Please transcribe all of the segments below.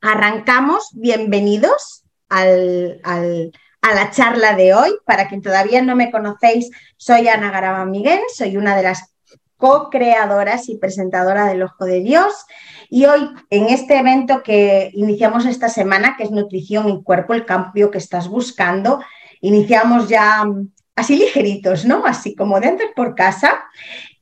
arrancamos. Bienvenidos al, a la charla de hoy. Para quien todavía no me conocéis, soy Ana Garaba Miguel, soy una de las co-creadoras y presentadora del Ojo de Dios. Y hoy, en este evento que iniciamos esta semana, que es Nutrición y Cuerpo, el cambio que estás buscando, iniciamos ya mm, así ligeritos, ¿no? Así como dentro por casa.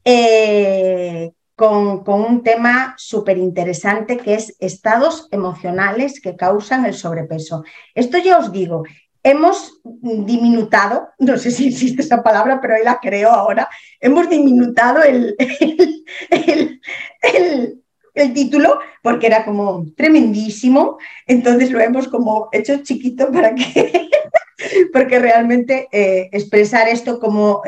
Eh, con, un tema súper interesante que es estados emocionales que causan el sobrepeso. Esto ya os digo, hemos diminutado, no sé si existe esa palabra, pero ahí la creo ahora, hemos diminutado el, el, título porque era como tremendísimo, entonces lo hemos como hecho chiquito para que, porque realmente eh, expresar esto como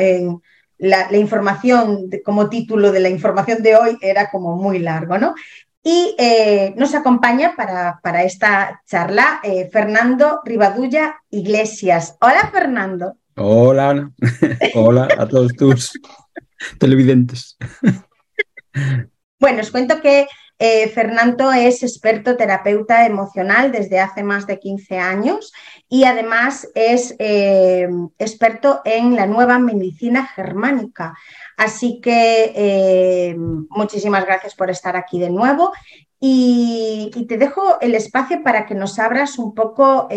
la, información como título de la información de hoy era como muy largo, ¿no? Y eh, nos acompaña para, para esta charla eh, Fernando Rivadulla Iglesias. Hola, Fernando. Hola, Ana. Hola a todos tus televidentes. Bueno, os cuento que eh, Fernando es experto terapeuta emocional desde hace más de 15 años y además es eh, experto en la nueva medicina germánica. Así que eh, muchísimas gracias por estar aquí de nuevo y, te dejo el espacio para que nos abras un poco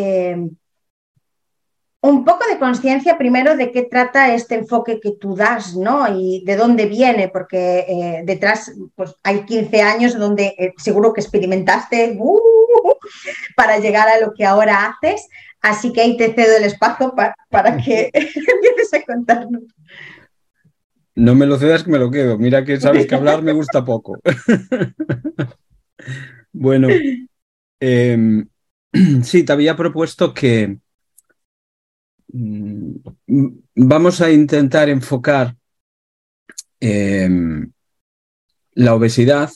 un poco de conciencia primero de qué trata este enfoque que tú das, ¿no? Y de dónde viene, porque eh, detrás pues, hay 15 años donde eh, seguro que experimentaste uh, para llegar a lo que ahora haces. Así que ahí te cedo el espacio para que empieces a contarnos. No me lo cedas que me lo quedo. Mira que sabes que hablar me gusta poco. bueno, em, sí, te había propuesto que, vamos a intentar enfocar em, la obesidad,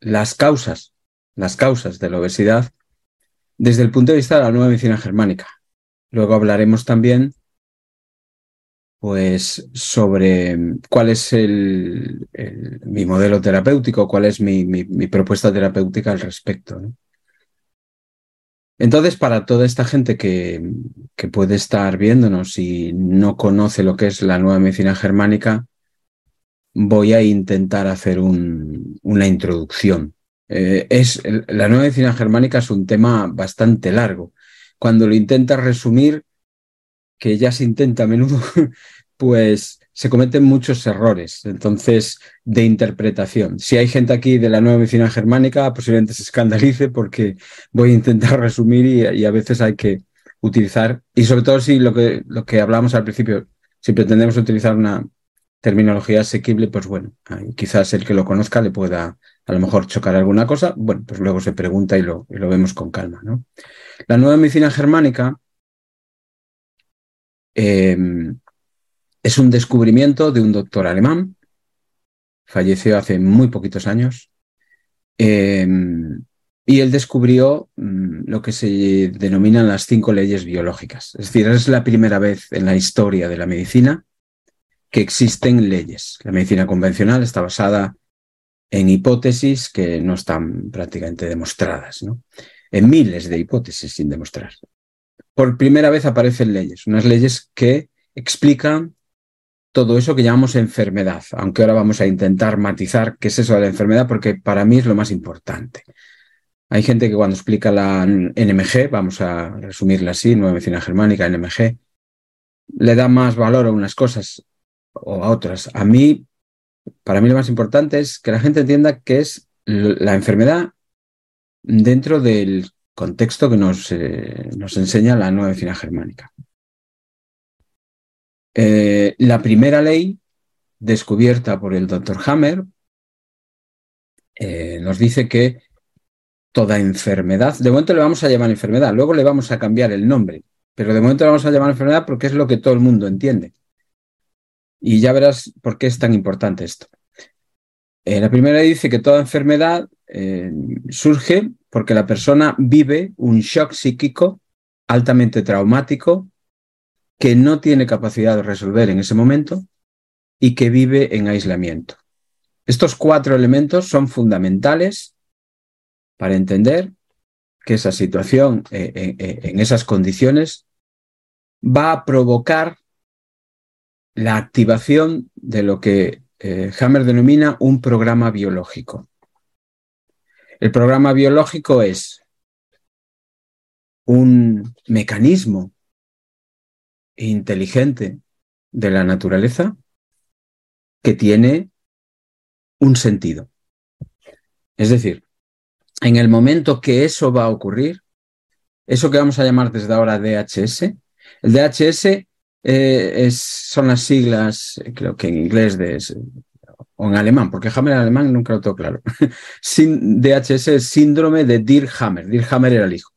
las causas, las causas de la obesidad, desde el punto de vista de la nueva medicina germánica. Luego hablaremos también pues sobre cuál es el, mi modelo terapéutico, cuál es mi, mi propuesta terapéutica al respecto. ¿no? Entonces, para toda esta gente que, puede estar viéndonos y no conoce lo que es la nueva medicina germánica, voy a intentar hacer una introducción. Eh, es, la nueva medicina germánica es un tema bastante largo. Cuando lo intentas resumir, que ya se intenta a menudo, pues se cometen muchos errores, entonces, de interpretación. Si hay gente aquí de la nueva medicina germánica, posiblemente se escandalice porque voy a intentar resumir y, a veces hay que utilizar, y sobre todo si lo que, lo que hablamos al principio, si pretendemos utilizar una terminología asequible, pues bueno, quizás el que lo conozca le pueda a lo mejor chocar alguna cosa, bueno, pues luego se pregunta y lo, y lo vemos con calma. ¿no? La nueva medicina germánica eh, es un descubrimiento de un doctor alemán, falleció hace muy poquitos años, em, y él descubrió mm, lo que se denominan las cinco leyes biológicas. Es decir, es la primera vez en la historia de la medicina que existen leyes. La medicina convencional está basada en hipótesis que no están prácticamente demostradas, ¿no? en miles de hipótesis sin demostrar. Por primera vez aparecen leyes, unas leyes que explican todo eso que llamamos enfermedad, aunque ahora vamos a intentar matizar qué es eso de la enfermedad, porque para mí es lo más importante. Hay gente que cuando explica la NMG, vamos a resumirla así, Nueva Medicina Germánica, NMG, le da más valor a unas cosas o a otras. A mí, para mí lo más importante es que la gente entienda qué es la enfermedad dentro del contexto que nos, eh, nos enseña la Nueva Medicina Germánica. Eh, la primera ley, descubierta por el doctor Hammer, eh, nos dice que toda enfermedad, de momento le vamos a llamar enfermedad, luego le vamos a cambiar el nombre, pero de momento le vamos a llamar enfermedad porque es lo que todo el mundo entiende. Y ya verás por qué es tan importante esto. Eh, la primera dice que toda enfermedad surge porque la persona vive un shock psíquico altamente traumático que no tiene capacidad de resolver en ese momento y que vive en aislamiento. Estos cuatro elementos son fundamentales para entender que esa situación eh, eh, eh, en esas condiciones va a provocar la activación de lo que Hammer denomina un programa biológico. El programa biológico es un mecanismo inteligente de la naturaleza que tiene un sentido. Es decir, en el momento que eso va a ocurrir, eso que vamos a llamar desde ahora DHS, el DHS eh, es, son las siglas, creo que en inglés de, o en alemán, porque Hammer en alemán nunca lo tengo claro. DHS es síndrome de Dirhammer. Dirhammer era el hijo.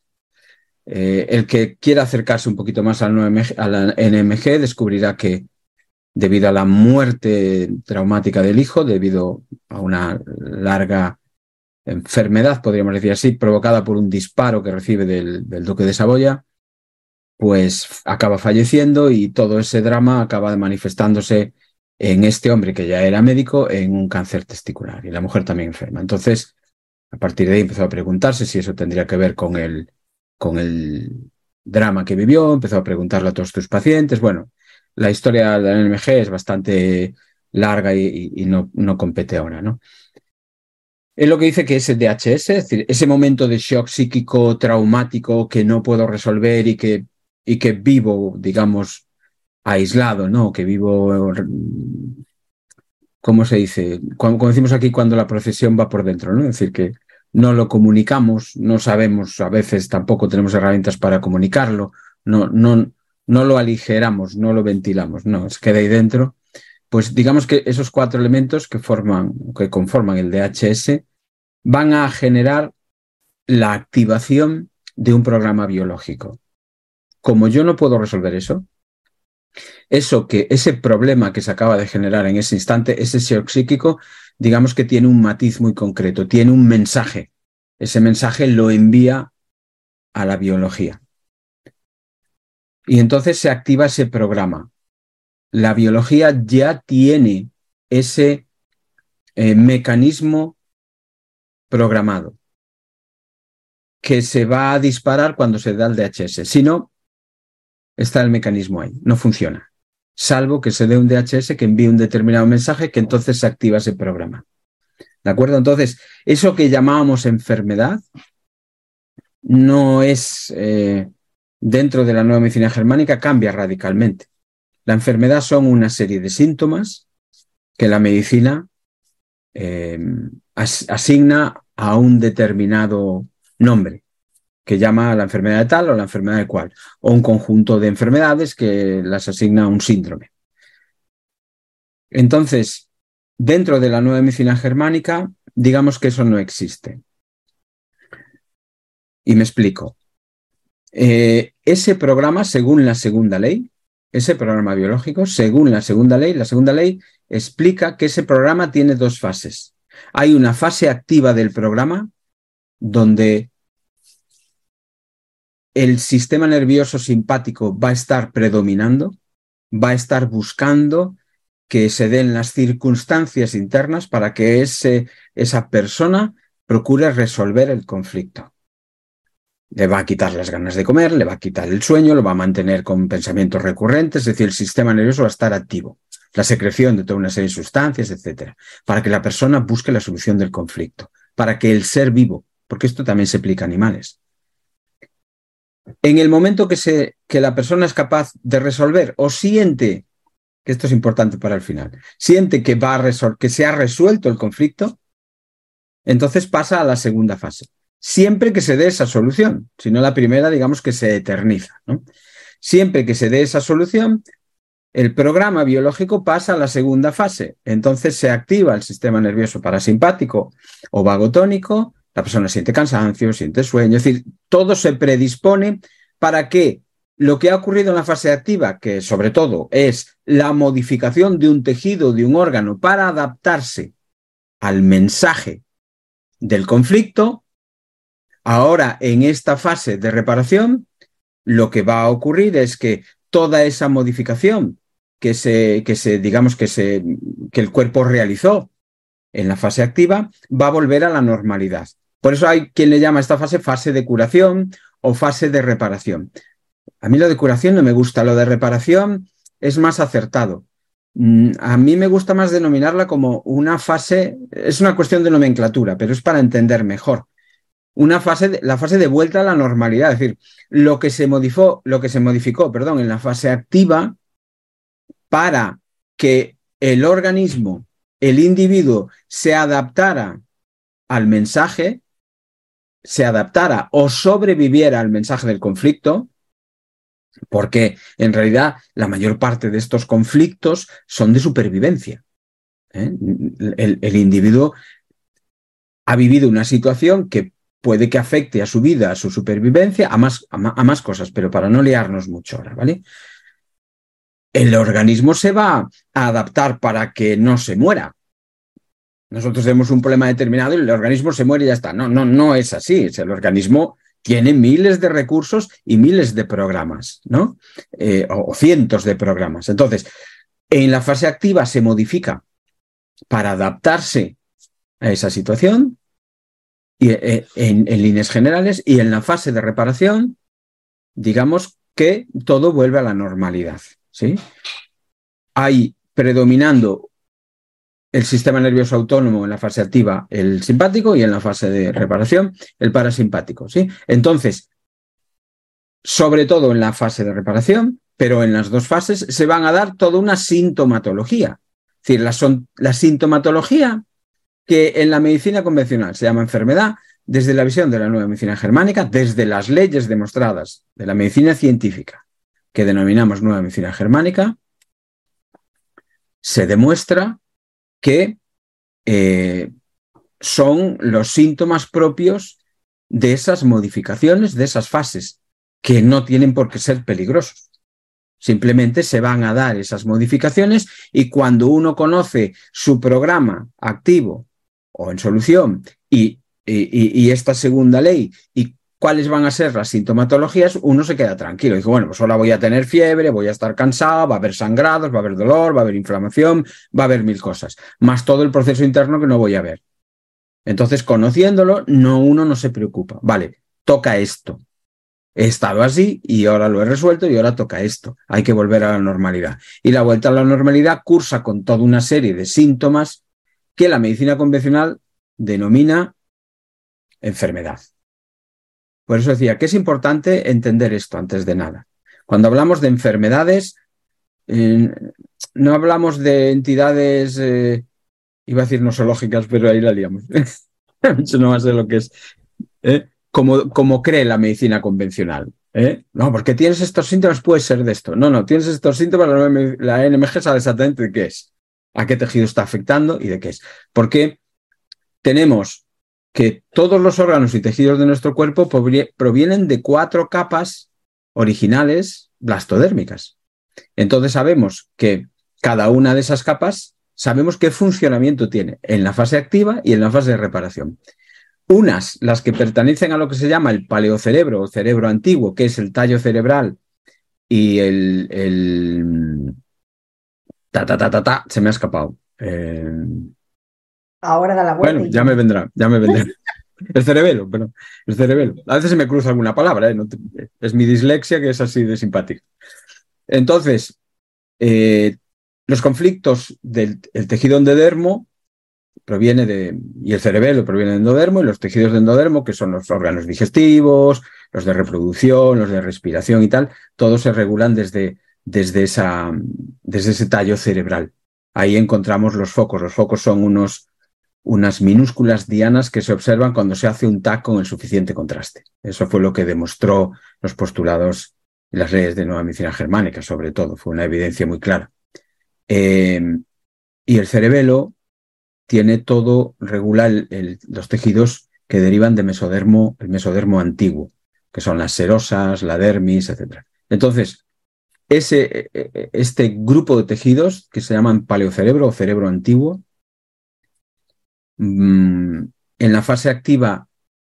Eh, el que quiera acercarse un poquito más al, a la NMG descubrirá que debido a la muerte traumática del hijo, debido a una larga enfermedad, podríamos decir así, provocada por un disparo que recibe del, duque de Saboya, pues acaba falleciendo y todo ese drama acaba manifestándose en este hombre que ya era médico en un cáncer testicular y la mujer también enferma. Entonces, a partir de ahí empezó a preguntarse si eso tendría que ver con el, con el drama que vivió, empezó a preguntarle a todos sus pacientes. Bueno, la historia de la NMG es bastante larga y, no, no compete ahora, ¿no? Es lo que dice que ese DHS, es decir, ese momento de shock psíquico traumático que no puedo resolver y que, y que vivo, digamos, aislado, ¿no? Que vivo, ¿cómo se dice? Como, decimos aquí, cuando la procesión va por dentro, ¿no? Es decir, que no lo comunicamos, no sabemos, a veces tampoco tenemos herramientas para comunicarlo, no, no, no lo aligeramos, no lo ventilamos, no, se queda ahí dentro pues digamos que esos cuatro elementos que forman, que conforman el DHS, van a generar la activación de un programa biológico. Como yo no puedo resolver eso, eso que ese problema que se acaba de generar en ese instante, ese shock psíquico, digamos que tiene un matiz muy concreto, tiene un mensaje. Ese mensaje lo envía a la biología. Y entonces se activa ese programa la biología ya tiene ese eh, mecanismo programado que se va a disparar cuando se da el DHS. Si no, está el mecanismo ahí, no funciona. Salvo que se dé un DHS que envíe un determinado mensaje que entonces se activa ese programa. ¿De acuerdo? Entonces, eso que llamábamos enfermedad no es, eh, dentro de la nueva medicina germánica, cambia radicalmente. La enfermedad son una serie de síntomas que la medicina eh, asigna a un determinado nombre, que llama a la enfermedad de tal o la enfermedad de cual, o un conjunto de enfermedades que las asigna un síndrome. Entonces, dentro de la nueva medicina germánica, digamos que eso no existe. Y me explico. Eh, ese programa, según la segunda ley, ese programa biológico, según la segunda ley, la segunda ley explica que ese programa tiene dos fases. Hay una fase activa del programa donde el sistema nervioso simpático va a estar predominando, va a estar buscando que se den las circunstancias internas para que ese, esa persona procure resolver el conflicto le va a quitar las ganas de comer, le va a quitar el sueño, lo va a mantener con pensamientos recurrentes, es decir, el sistema nervioso va a estar activo, la secreción de toda una serie de sustancias, etcétera, para que la persona busque la solución del conflicto, para que el ser vivo, porque esto también se aplica a animales. En el momento que, se, que la persona es capaz de resolver o siente, que esto es importante para el final, siente que, va que se ha resuelto el conflicto, entonces pasa a la segunda fase, siempre que se dé esa solución, si no la primera, digamos que se eterniza. Siempre que se dé esa solución, el programa biológico pasa a la segunda fase. Entonces se activa el sistema nervioso parasimpático o vagotónico, la persona siente cansancio, siente sueño, es decir, todo se predispone para que lo que ha ocurrido en la fase activa, que sobre todo es la modificación de un tejido, de un órgano, para adaptarse al mensaje del conflicto, Ahora, en esta fase de reparación, lo que va a ocurrir es que toda esa modificación que se, que se digamos que, se, que el cuerpo realizó en la fase activa va a volver a la normalidad. Por eso hay quien le llama a esta fase fase de curación o fase de reparación. A mí lo de curación no me gusta, lo de reparación es más acertado. Mm, a mí me gusta más denominarla como una fase, es una cuestión de nomenclatura, pero es para entender mejor. Una fase, la fase de vuelta a la normalidad, es decir, lo que se modificó, lo que se modificó, perdón, en la fase activa para que el organismo, el individuo, se adaptara al mensaje, se adaptara o sobreviviera al mensaje del conflicto, porque en realidad la mayor parte de estos conflictos son de supervivencia. ¿eh? El, individuo ha vivido una situación que puede que afecte a su vida, a su supervivencia, a más, a más cosas, pero para no liarnos mucho ahora, ¿vale? El organismo se va a adaptar para que no se muera. Nosotros tenemos un problema determinado y el organismo se muere y ya está. No, no, no es así. El organismo tiene miles de recursos y miles de programas, ¿no? Eh, o, cientos de programas. Entonces, en la fase activa se modifica para adaptarse a esa situación y, eh, en, en líneas generales y en la fase de reparación, digamos que todo vuelve a la normalidad, ¿sí? Hay predominando el sistema nervioso autónomo en la fase activa, el simpático, y en la fase de reparación, el parasimpático. ¿sí? Entonces, sobre todo en la fase de reparación, pero en las dos fases se van a dar toda una sintomatología. Es decir, son, la sintomatología que en la medicina convencional se llama enfermedad, desde la visión de la nueva medicina germánica, desde las leyes demostradas de la medicina científica, que denominamos nueva medicina germánica, se demuestra que eh, son los síntomas propios de esas modificaciones, de esas fases, que no tienen por qué ser peligrosos. Simplemente se van a dar esas modificaciones y cuando uno conoce su programa activo o en solución y, y esta segunda ley y cuáles van a ser las sintomatologías, uno se queda tranquilo. Dice, bueno, pues ahora voy a tener fiebre, voy a estar cansado, va a haber sangrados, va a haber dolor, va a haber inflamación, va a haber mil cosas, más todo el proceso interno que no voy a ver. Entonces, conociéndolo, no uno no se preocupa. Vale, toca esto. He estado así y ahora lo he resuelto y ahora toca esto. Hay que volver a la normalidad. Y la vuelta a la normalidad cursa con toda una serie de síntomas que la medicina convencional denomina enfermedad. Por eso decía que es importante entender esto antes de nada. Cuando hablamos de enfermedades, eh, no hablamos de entidades, eh, iba a decir nosológicas, pero ahí la liamos. Mucho no más de lo que es. ¿eh? Como, como, cree la medicina convencional. No, porque tienes estos síntomas, puede ser de esto. No, no, tienes estos síntomas, la NMG sabe exactamente de qué es, a qué tejido está afectando y de qué es. Porque tenemos que todos los órganos y tejidos de nuestro cuerpo provienen de cuatro capas originales blastodérmicas. Entonces sabemos que cada una de esas capas, sabemos qué funcionamiento tiene en la fase activa y en la fase de reparación. Unas, las que pertenecen a lo que se llama el paleocerebro o cerebro antiguo, que es el tallo cerebral y el... ta, ta, ta, ta, ta, se me ha escapado. Eh, Ahora da la vuelta. Bueno, ya me vendrá, ya me vendrá. El cerebelo, pero el cerebelo. A veces se me cruza alguna palabra, ¿eh? es mi dislexia que es así de simpática. Entonces, eh, los conflictos del tejido endodermo proviene de, y el cerebelo proviene del endodermo, y los tejidos de endodermo, que son los órganos digestivos, los de reproducción, los de respiración y tal, todos se regulan desde, desde, esa, desde ese tallo cerebral. Ahí encontramos los focos. Los focos son unos unas minúsculas dianas que se observan cuando se hace un TAC con el suficiente contraste. Eso fue lo que demostró los postulados y las leyes de nueva medicina germánica, sobre todo, fue una evidencia muy clara. Eh, y el cerebelo tiene todo, regula los tejidos que derivan de mesodermo, el mesodermo antiguo, que son las serosas, la dermis, etc. Entonces, ese, e, e, este grupo de tejidos que se llaman paleocerebro o cerebro antiguo, en la fase activa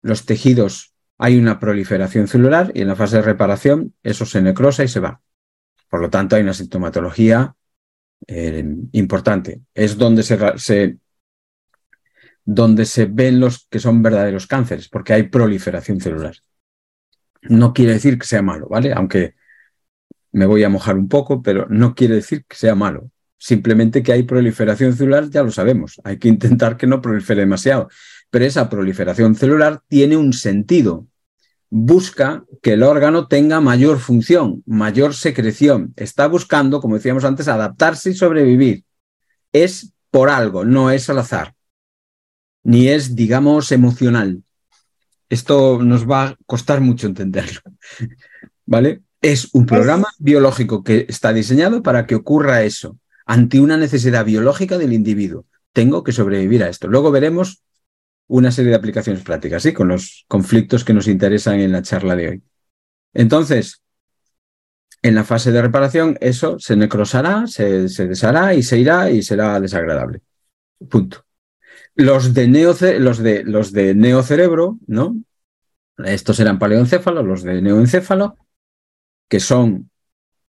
los tejidos hay una proliferación celular y en la fase de reparación eso se necrosa y se va. Por lo tanto, hay una sintomatología eh, importante. Es donde se, donde se ven los que son verdaderos cánceres, porque hay proliferación celular. No quiere decir que sea malo, ¿vale? Aunque me voy a mojar un poco, pero no quiere decir que sea malo. Simplemente que hay proliferación celular, ya lo sabemos. Hay que intentar que no prolifere demasiado. Pero esa proliferación celular tiene un sentido. Busca que el órgano tenga mayor función, mayor secreción. Está buscando, como decíamos antes, adaptarse y sobrevivir. Es por algo, no es al azar. Ni es, digamos, emocional. Esto nos va a costar mucho entenderlo. ¿Vale? Es un programa biológico que está diseñado para que ocurra eso ante una necesidad biológica del individuo. Tengo que sobrevivir a esto. Luego veremos una serie de aplicaciones prácticas, ¿sí? Con los conflictos que nos interesan en la charla de hoy. Entonces, en la fase de reparación, eso se necrosará, se, deshará y se irá y será desagradable. Punto. Los de, los de, los de neocerebro, ¿no? Estos eran paleoencéfalos, los de neoencéfalo, que son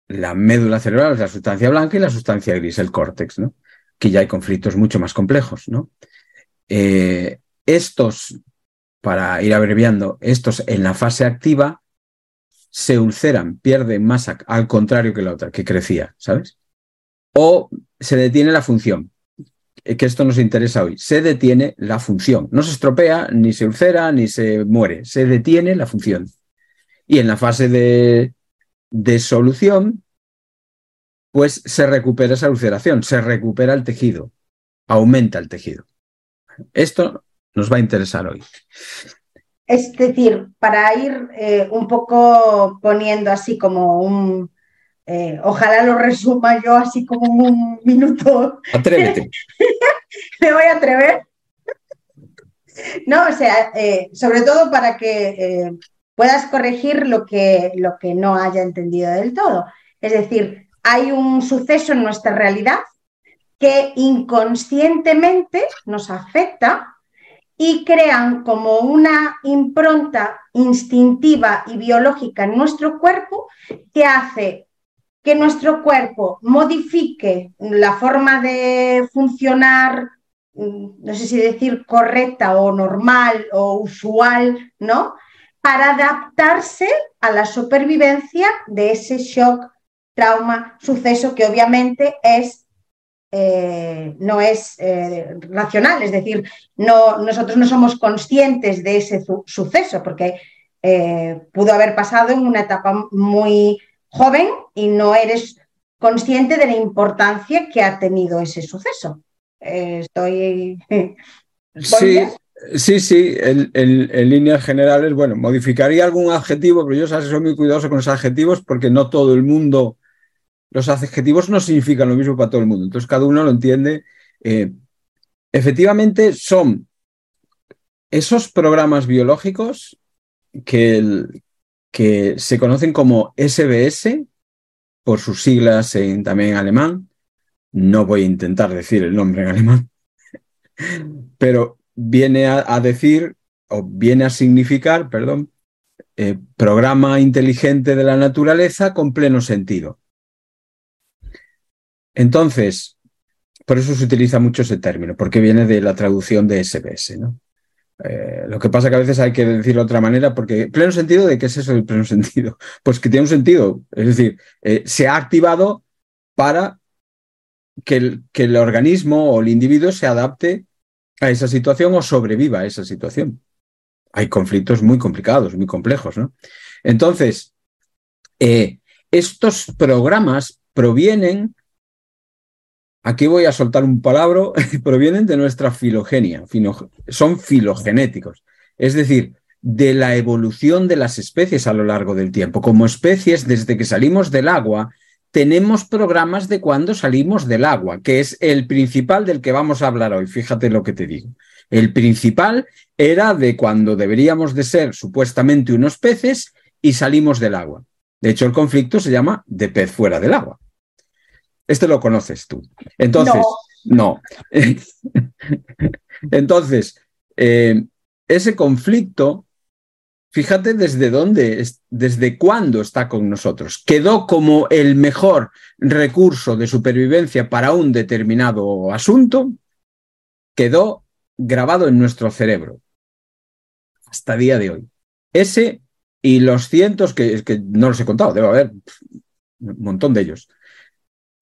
la médula cerebral la sustancia blanca y la sustancia gris, el córtex, ¿no? Que ya hay conflictos mucho más complejos, ¿no? Eh, estos, para ir abreviando, estos en la fase activa se ulceran, pierden masa, al contrario que la otra, que crecía, ¿sabes? O se detiene la función, eh, que esto nos interesa hoy. Se detiene la función. No se estropea, ni se ulcera, ni se muere. Se detiene la función. Y en la fase de, de solución, pues se recupera esa ulceración, se recupera el tejido, aumenta el tejido. Esto nos va a interesar hoy. Es decir, para ir eh, un poco poniendo así como un, eh, ojalá lo resuma yo así como un minuto. Atrévete. Me voy a atrever. No, o sea, eh, sobre todo para que puedas corregir lo que, lo que no haya entendido del todo. Es decir, hay un suceso en nuestra realidad que inconscientemente nos afecta y crean como una impronta instintiva y biológica en nuestro cuerpo que hace que nuestro cuerpo modifique la forma de funcionar, mm, no sé si decir correcta o normal o usual, ¿no? Para adaptarse a la supervivencia de ese shock, trauma, suceso que obviamente es, eh, no es eh, racional, es decir, no, nosotros no somos conscientes de ese suceso porque eh, pudo haber pasado en una etapa muy joven y no eres consciente de la importancia que ha tenido ese suceso. estoy... Sí, Sí, sí, en, líneas generales, bueno, modificaría algún adjetivo, pero yo soy muy cuidadoso con los adjetivos porque no todo el mundo, los adjetivos no significan lo mismo para todo el mundo, entonces cada uno lo entiende. Eh, efectivamente, son esos programas biológicos que, que se conocen como SBS, por sus siglas en, también en alemán. No voy a intentar decir el nombre en alemán, pero viene a, decir, o viene a significar, perdón, eh, programa inteligente de la naturaleza con pleno sentido. Entonces, por eso se utiliza mucho ese término, porque viene de la traducción de SBS. ¿no? Eh, lo que pasa que a veces hay que decirlo de otra manera, porque pleno sentido, ¿de qué es eso del pleno sentido? Pues que tiene un sentido, es decir, eh, se ha activado para que el, que el organismo o el individuo se adapte a esa situación o sobreviva a esa situación. Hay conflictos muy complicados, muy complejos, ¿no? Entonces, eh, estos programas provienen, aquí voy a soltar un palabra, provienen de nuestra filogenia, son filogenéticos, es decir, de la evolución de las especies a lo largo del tiempo. Como especies, desde que salimos del agua, tenemos programas de cuando salimos del agua, que es el principal del que vamos a hablar hoy. Fíjate lo que te digo. El principal era de cuando deberíamos de ser supuestamente unos peces y salimos del agua. De hecho, el conflicto se llama de pez fuera del agua. Este lo conoces tú. Entonces, no. Entonces, eh, ese conflicto Fíjate desde dónde, desde cuándo está con nosotros. Quedó como el mejor recurso de supervivencia para un determinado asunto, quedó grabado en nuestro cerebro hasta día de hoy. Ese y los cientos que, que no los he contado, debe haber un montón de ellos,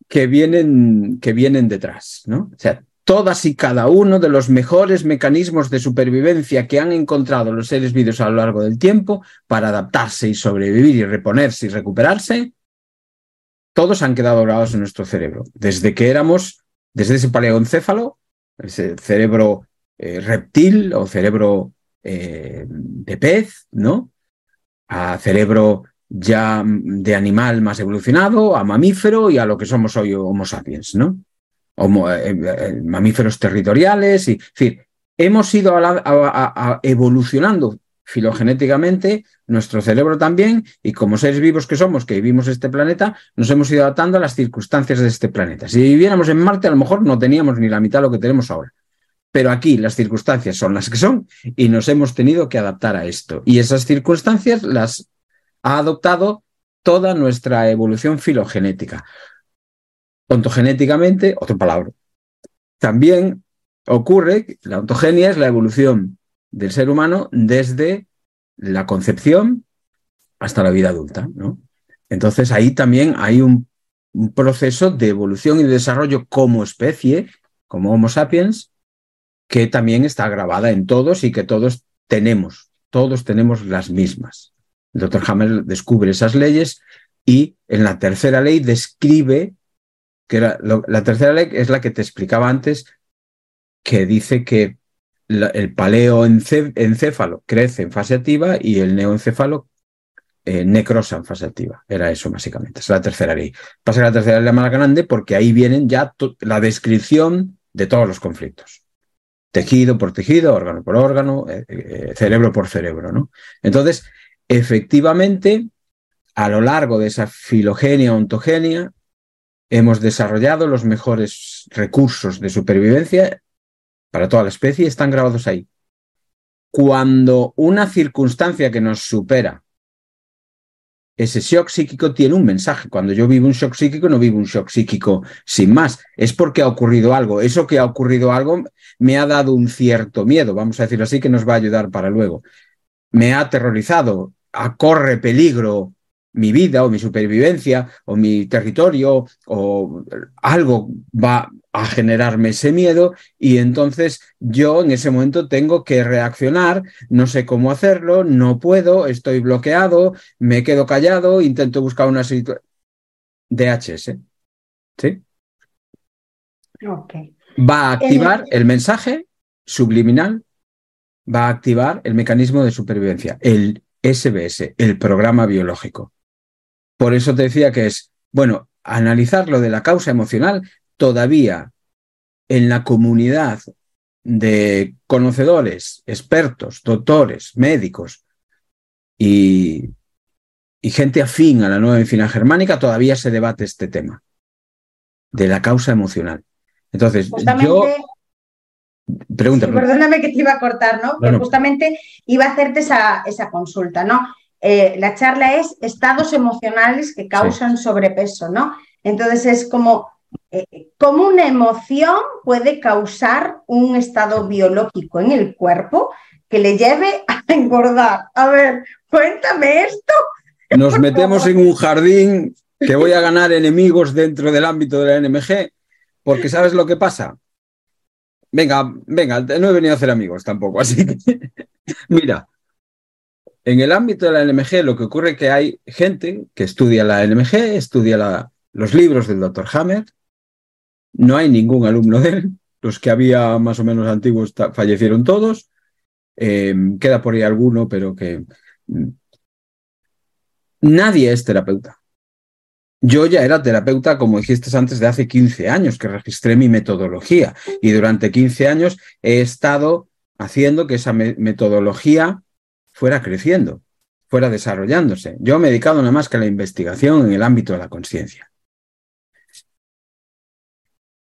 que vienen, que vienen detrás, ¿no? O sea, todas y cada uno de los mejores mecanismos de supervivencia que han encontrado los seres vivos a lo largo del tiempo para adaptarse y sobrevivir y reponerse y recuperarse, todos han quedado grabados en nuestro cerebro. Desde que éramos, desde ese paleoencéfalo, ese cerebro eh, reptil o cerebro eh, de pez, ¿no? A cerebro ya de animal más evolucionado, a mamífero y a lo que somos hoy Homo sapiens, ¿no? Eh, eh, mamíferos territoriales, y, decir, hemos ido evolucionando filogenéticamente, nuestro cerebro también, y como seres vivos que somos, que vivimos este planeta, nos hemos ido adaptando a las circunstancias de este planeta. Si viviéramos en Marte, a lo mejor no teníamos ni la mitad de lo que tenemos ahora. Pero aquí las circunstancias son las que son y nos hemos tenido que adaptar a esto. Y esas circunstancias las ha adoptado toda nuestra evolución filogenética. Ontogenéticamente, otra palabra. También ocurre que la ontogenia es la evolución del ser humano desde la concepción hasta la vida adulta. ¿no? Entonces ahí también hay un, un, proceso de evolución y de desarrollo como especie, como Homo sapiens, que también está grabada en todos y que todos tenemos, todos tenemos las mismas. El doctor Hammer descubre esas leyes y en la tercera ley describe la tercera ley es la que te explicaba antes, que dice que el paleoencéfalo crece en fase activa y el neoencéfalo eh, necrosa en fase activa. Era eso, básicamente. Es la tercera ley. Pasa que la tercera ley la más grande porque ahí vienen ya la descripción de todos los conflictos. Tejido por tejido, órgano por órgano, eh, eh, cerebro por cerebro. ¿no? Entonces, efectivamente, a lo largo de esa filogenia, ontogenia, hemos desarrollado los mejores recursos de supervivencia para toda la especie, están grabados ahí. Cuando una circunstancia que nos supera ese shock psíquico tiene un mensaje. Cuando yo vivo un shock psíquico, no vivo un shock psíquico sin más. Es porque ha ocurrido algo. Eso que ha ocurrido algo me ha dado un cierto miedo, vamos a decirlo así, que nos va a ayudar para luego. Me ha aterrorizado, corre peligro mi vida o mi supervivencia o mi territorio o algo va a generarme ese miedo y entonces yo en ese momento tengo que reaccionar, no sé cómo hacerlo, no puedo, estoy bloqueado, me quedo callado, intento buscar una situación. DHS. ¿Sí? Okay. Va a activar el mensaje subliminal, va a activar el mecanismo de supervivencia, el SBS, el programa biológico. Por eso te decía que es, bueno, analizar lo de la causa emocional todavía en la comunidad de conocedores, expertos, doctores, médicos y, y gente afín a la nueva medicina germánica, todavía se debate este tema de la causa emocional. Entonces, yo... Pregúntame. perdóname que te iba a cortar, ¿no? Pero justamente iba a hacerte esa, esa consulta, ¿no? Eh, la charla es estados emocionales que causan sobrepeso, ¿no? Entonces es como, eh, cómo una emoción puede causar un estado biológico en el cuerpo que le lleve a engordar. A ver, cuéntame esto. Nos metemos en un jardín que voy a ganar enemigos dentro del ámbito de la NMG, porque ¿sabes lo que pasa? Venga, venga, no he venido a hacer amigos tampoco, así que mira, en el ámbito de la NMG lo que ocurre es que hay gente que estudia la NMG, estudia los libros del Dr. Hammer, no hay ningún alumno de él, los que había más o menos antiguos fallecieron todos, em, queda por ahí alguno, pero que mm, nadie es terapeuta. Yo ya era terapeuta, como dijiste antes, de hace 15 años que registré mi metodología y durante 15 años he estado haciendo que esa metodología fuera creciendo, fuera desarrollándose. Yo me he dedicado nada más que a la investigación en el ámbito de la conciencia.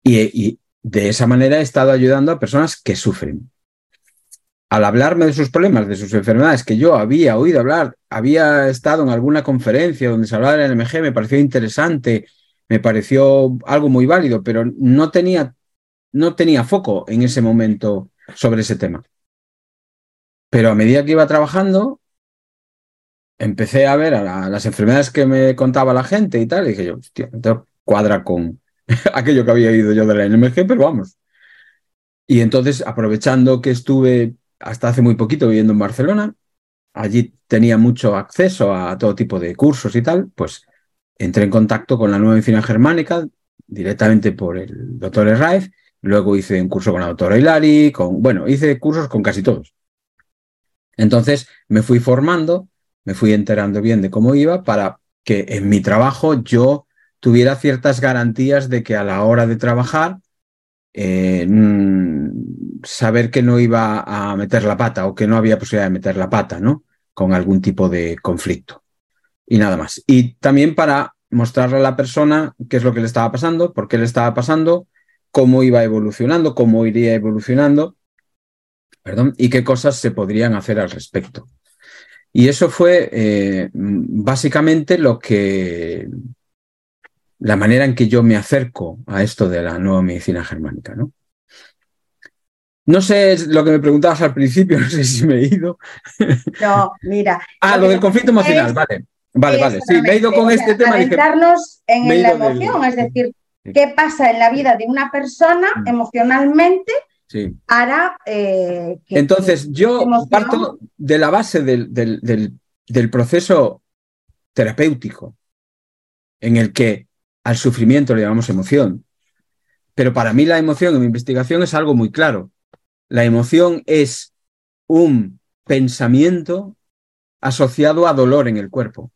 Y, de esa manera he estado ayudando a personas que sufren. Al hablarme de sus problemas, de sus enfermedades, que yo había oído hablar, había estado en alguna conferencia donde se hablaba del NMG, me pareció interesante, me pareció algo muy válido, pero no tenía, no tenía foco en ese momento sobre ese tema. Pero a medida que iba trabajando, empecé a ver las enfermedades que me contaba la gente y tal, y dije yo, hostia, esto cuadra con aquello que había oído yo de la NMG, pero vamos. Y entonces, aprovechando que estuve hasta hace muy poquito viviendo en Barcelona, allí tenía mucho acceso a todo tipo de cursos y tal, pues entré en contacto con la nueva medicina germánica directamente por el doctor Herraiz, luego hice un curso con la doctora Hilari, con, bueno, hice cursos con casi todos. Entonces me fui formando me fui enterando bien de cómo iba para que en mi trabajo yo tuviera ciertas garantías de que a la hora de trabajar eh, mm, saber que no iba a meter la pata o que no había posibilidad de meter la pata, ¿no? Con algún tipo de conflicto. Y nada más. Y también para mostrarle a la persona qué es lo que le estaba pasando, por qué le estaba pasando, cómo iba evolucionando, cómo iría evolucionando, perdón, y qué cosas se podrían hacer al respecto. Y eso fue eh, básicamente lo que, la manera en que yo me acerco a esto de la nueva medicina germánica, ¿no? No sé lo que me preguntabas al principio, no sé si me he ido. No, mira. ah, lo del conflicto emocional, vale. Vale, vale. Sí, me he ido con este tema. Adentrarnos en la emoción, es decir, qué pasa en la vida de una persona mm. emocionalmente Sí. Eh, Entonces, yo parto de la base del, del, proceso terapéutico, en el que al sufrimiento le llamamos emoción. Pero para mí la emoción en mi investigación es algo muy claro. La emoción es un pensamiento asociado a dolor en el cuerpo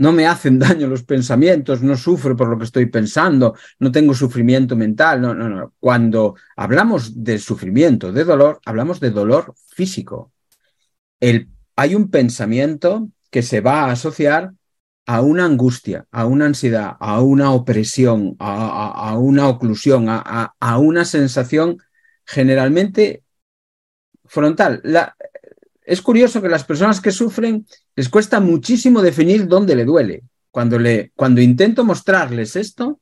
no me hacen daño los pensamientos, no sufro por lo que estoy pensando, no tengo sufrimiento mental, no, no, no. Cuando hablamos de sufrimiento, de dolor, hablamos de dolor físico. El, hay un pensamiento que se va a asociar a una angustia, a una ansiedad, a una opresión, a, una oclusión, a, una sensación generalmente frontal. Es curioso que las personas que sufren les cuesta muchísimo definir dónde le duele. Cuando, le, cuando intento mostrarles esto,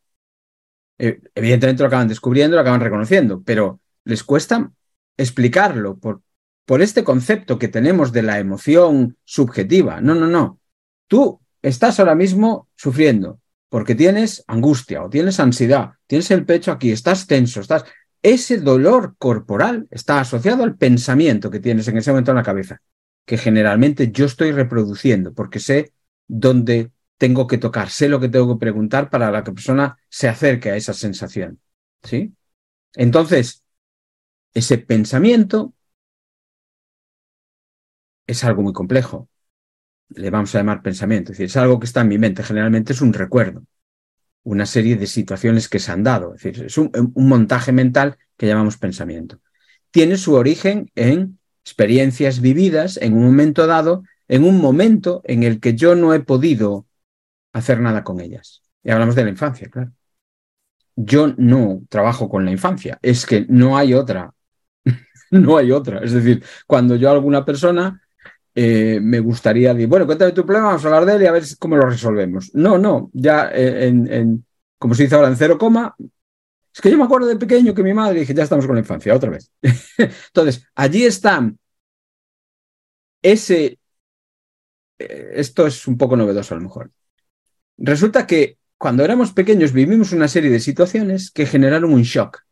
eh, evidentemente lo acaban descubriendo, lo acaban reconociendo, pero les cuesta explicarlo por, por este concepto que tenemos de la emoción subjetiva. No, no, no. Tú estás ahora mismo sufriendo porque tienes angustia o tienes ansiedad, tienes el pecho aquí, estás tenso, estás ese dolor corporal está asociado al pensamiento que tienes en ese momento en la cabeza, que generalmente yo estoy reproduciendo porque sé dónde tengo que tocar, sé lo que tengo que preguntar para que la persona se acerque a esa sensación. ¿Sí? Entonces, ese pensamiento es algo muy complejo. Le vamos a llamar pensamiento, es decir, es algo que está en mi mente, generalmente es un recuerdo una serie de situaciones que se han dado. Es decir, es un, montaje mental que llamamos pensamiento. Tiene su origen en experiencias vividas en un momento dado, en un momento en el que yo no he podido hacer nada con ellas. Y hablamos de la infancia, claro. Yo no trabajo con la infancia, es que no hay otra. no hay otra. Es decir, cuando yo a alguna persona eh, me gustaría decir, bueno, cuéntame tu problema, vamos a hablar de él y a ver cómo lo resolvemos. No, no, ya eh, en, como se dice ahora, en cero coma, es que yo me acuerdo de pequeño que mi madre dije, ya estamos con la infancia, otra vez. Entonces, allí está ese, eh, esto es un poco novedoso a lo mejor. Resulta que cuando éramos pequeños vivimos una serie de situaciones que generaron un shock.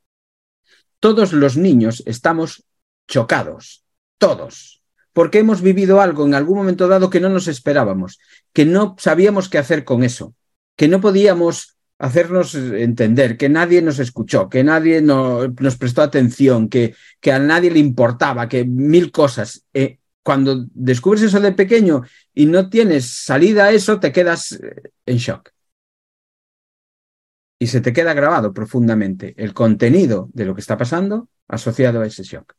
Todos los niños estamos chocados, todos porque hemos vivido algo en algún momento dado que no nos esperábamos, que no sabíamos qué hacer con eso, que no podíamos hacernos entender, que nadie nos escuchó, que nadie nos prestó atención, que, que, a nadie le importaba, que mil cosas. Eh, cuando descubres eso de pequeño y no tienes salida a eso, te quedas eh, en shock. Y se te queda grabado profundamente el contenido de lo que está pasando asociado a ese shock.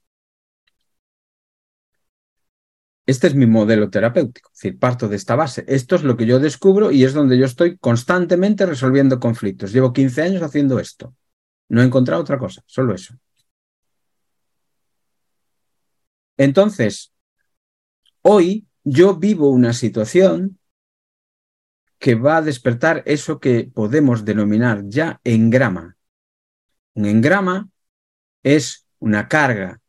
Este es mi modelo terapéutico, es decir, parto de esta base. Esto es lo que yo descubro y es donde yo estoy constantemente resolviendo conflictos. Llevo 15 años haciendo esto. No he encontrado otra cosa, solo eso. Entonces, hoy yo vivo una situación que va a despertar eso que podemos denominar ya engrama. Un engrama es una carga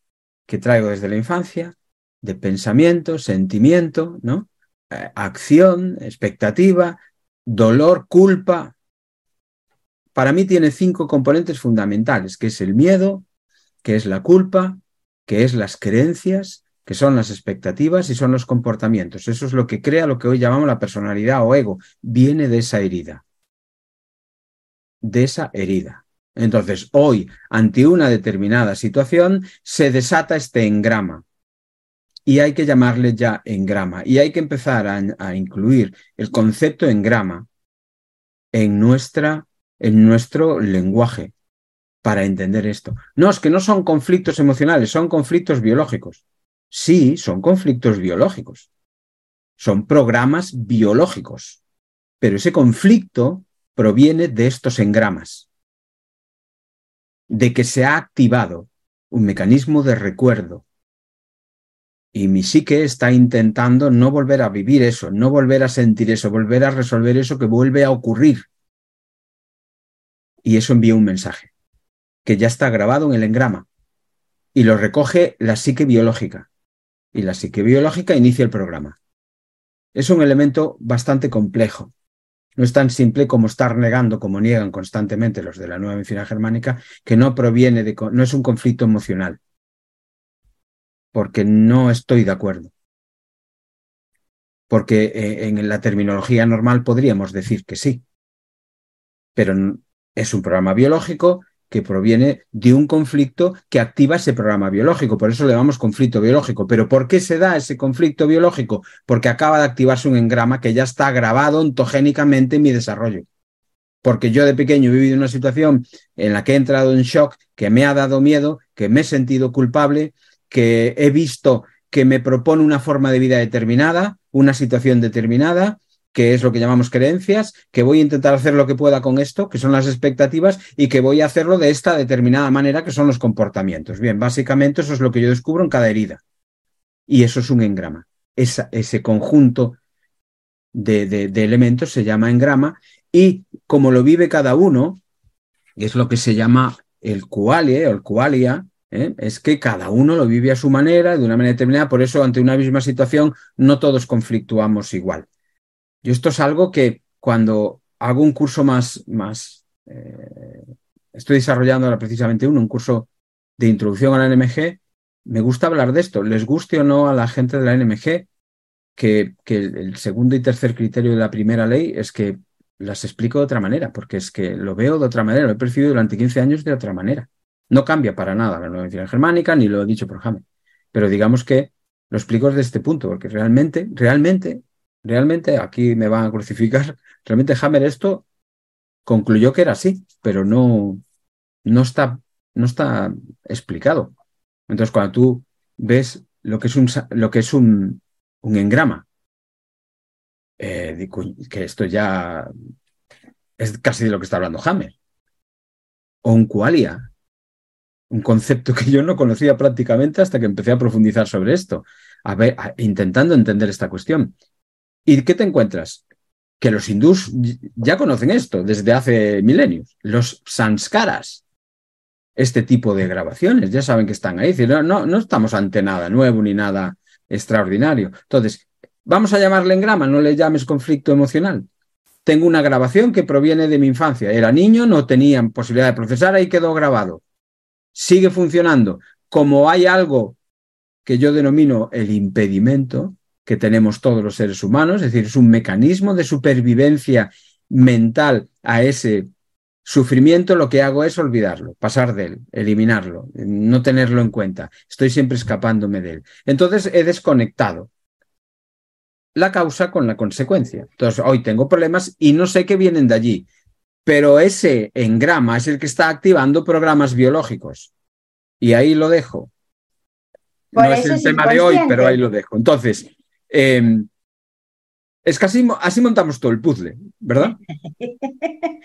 que traigo desde la infancia de pensamiento, sentimiento, ¿no? Eh, acción, expectativa, dolor, culpa. Para mí tiene cinco componentes fundamentales, que es el miedo, que es la culpa, que es las creencias, que son las expectativas y son los comportamientos. Eso es lo que crea lo que hoy llamamos la personalidad o ego. Viene de esa herida. De esa herida. Entonces, hoy, ante una determinada situación, se desata este engrama. Y hay que llamarle ya engrama. Y hay que empezar a, incluir el concepto engrama en, nuestra, en nuestro lenguaje para entender esto. No, es que no son conflictos emocionales, son conflictos biológicos. Sí, son conflictos biológicos. Son programas biológicos. Pero ese conflicto proviene de estos engramas. De que se ha activado un mecanismo de recuerdo. Y mi psique está intentando no volver a vivir eso, no volver a sentir eso, volver a resolver eso que vuelve a ocurrir. Y eso envía un mensaje que ya está grabado en el engrama y lo recoge la psique biológica. Y la psique biológica inicia el programa. Es un elemento bastante complejo. No es tan simple como estar negando, como niegan constantemente los de la nueva medicina germánica, que no proviene de, no es un conflicto emocional. Porque no estoy de acuerdo. Porque eh, en la terminología normal podríamos decir que sí. Pero es un programa biológico que proviene de un conflicto que activa ese programa biológico. Por eso le llamamos conflicto biológico. Pero ¿por qué se da ese conflicto biológico? Porque acaba de activarse un engrama que ya está grabado ontogénicamente en mi desarrollo. Porque yo de pequeño he vivido una situación en la que he entrado en shock, que me ha dado miedo, que me he sentido culpable, que he visto que me propone una forma de vida determinada, una situación determinada, que es lo que llamamos creencias, que voy a intentar hacer lo que pueda con esto, que son las expectativas, y que voy a hacerlo de esta determinada manera, que son los comportamientos. Bien, básicamente eso es lo que yo descubro en cada herida. Y eso es un engrama. ese conjunto de, de, elementos se llama engrama, y como lo vive cada uno, es lo que se llama el cualie o el cualia, ¿eh? es que cada uno lo vive a su manera, de una manera determinada, por eso ante una misma situación no todos conflictuamos igual. Yo esto es algo que cuando hago un curso más, más eh, estoy desarrollando ahora precisamente uno, un curso de introducción a la NMG, me gusta hablar de esto, les guste o no a la gente de la NMG, que, que el segundo y tercer criterio de la primera ley es que las explico de otra manera, porque es que lo veo de otra manera, lo he percibido durante 15 años de otra manera. No cambia para nada la nueva germánica, ni lo dicho por Jaime, pero digamos que lo explico desde este punto, porque realmente, realmente realmente aquí me van a crucificar. Realmente Hammer esto concluyó que era así, pero no, no, está, no está explicado. Entonces, cuando tú ves lo que es un, lo que es un, un engrama, eh, que esto ya es casi de lo que está hablando Hammer, o un qualia, un concepto que yo no conocía prácticamente hasta que empecé a profundizar sobre esto, a ver, intentando entender esta cuestión. ¿Y qué te encuentras? Que los hindús ya conocen esto desde hace milenios. Los sanskaras, este tipo de grabaciones, ya saben que están ahí. No, no, no estamos ante nada nuevo ni nada extraordinario. Entonces, vamos a llamarle engrama, no le llames conflicto emocional. Tengo una grabación que proviene de mi infancia. Era niño, no tenía posibilidad de procesar, ahí quedó grabado. Sigue funcionando. Como hay algo que yo denomino el impedimento, que tenemos todos los seres humanos, es decir, es un mecanismo de supervivencia mental a ese sufrimiento, lo que hago es olvidarlo, pasar de él, eliminarlo, no tenerlo en cuenta. Estoy siempre escapándome de él. Entonces he desconectado la causa con la consecuencia. Entonces, hoy tengo problemas y no sé qué vienen de allí, pero ese engrama es el que está activando programas biológicos. Y ahí lo dejo. no es el tema de hoy, pero ahí lo dejo. Entonces, Em, es que así, montamos todo el puzzle, ¿verdad?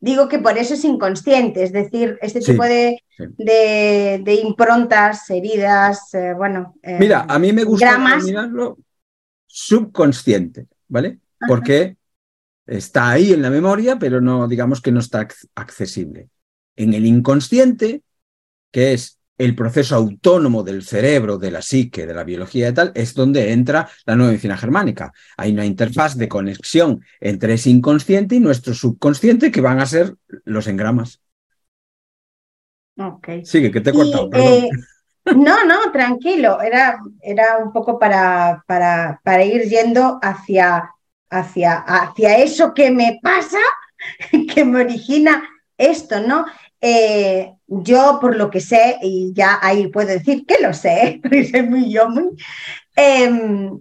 Digo que por eso es inconsciente, es decir, este tipo de, de, improntas, heridas, eh, bueno. Eh, Mira, a mí me gusta denominarlo subconsciente, ¿vale? Porque está ahí en la memoria, pero no, digamos que no está accesible. En el inconsciente, que es el proceso autónomo del cerebro, de la psique, de la biología y tal, es donde entra la nueva medicina germánica. Hay una interfaz de conexión entre ese inconsciente y nuestro subconsciente que van a ser los engramas. Ok. Sigue, que te he cortado, perdón. Eh, no, no, tranquilo. Era, era un poco para, para, para ir yendo hacia, hacia, hacia eso que me pasa, que me origina esto, ¿no? Eh, yo, por lo que sé, y ya ahí puedo decir que lo sé, porque soy muy yo, muy, em,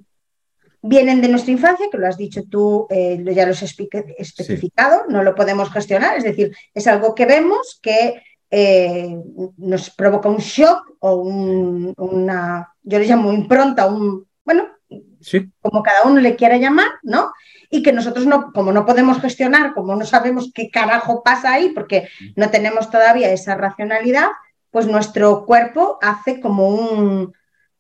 vienen de nuestra infancia, que lo has dicho tú, eh, ya lo has especificado, no lo podemos gestionar, es decir, es algo que vemos que eh, nos provoca un shock o una, yo le llamo impronta, un, bueno, como cada uno le quiera llamar, ¿no? Y que nosotros no, como no podemos gestionar, como no sabemos qué carajo pasa ahí, porque no tenemos todavía esa racionalidad, pues nuestro cuerpo hace como un,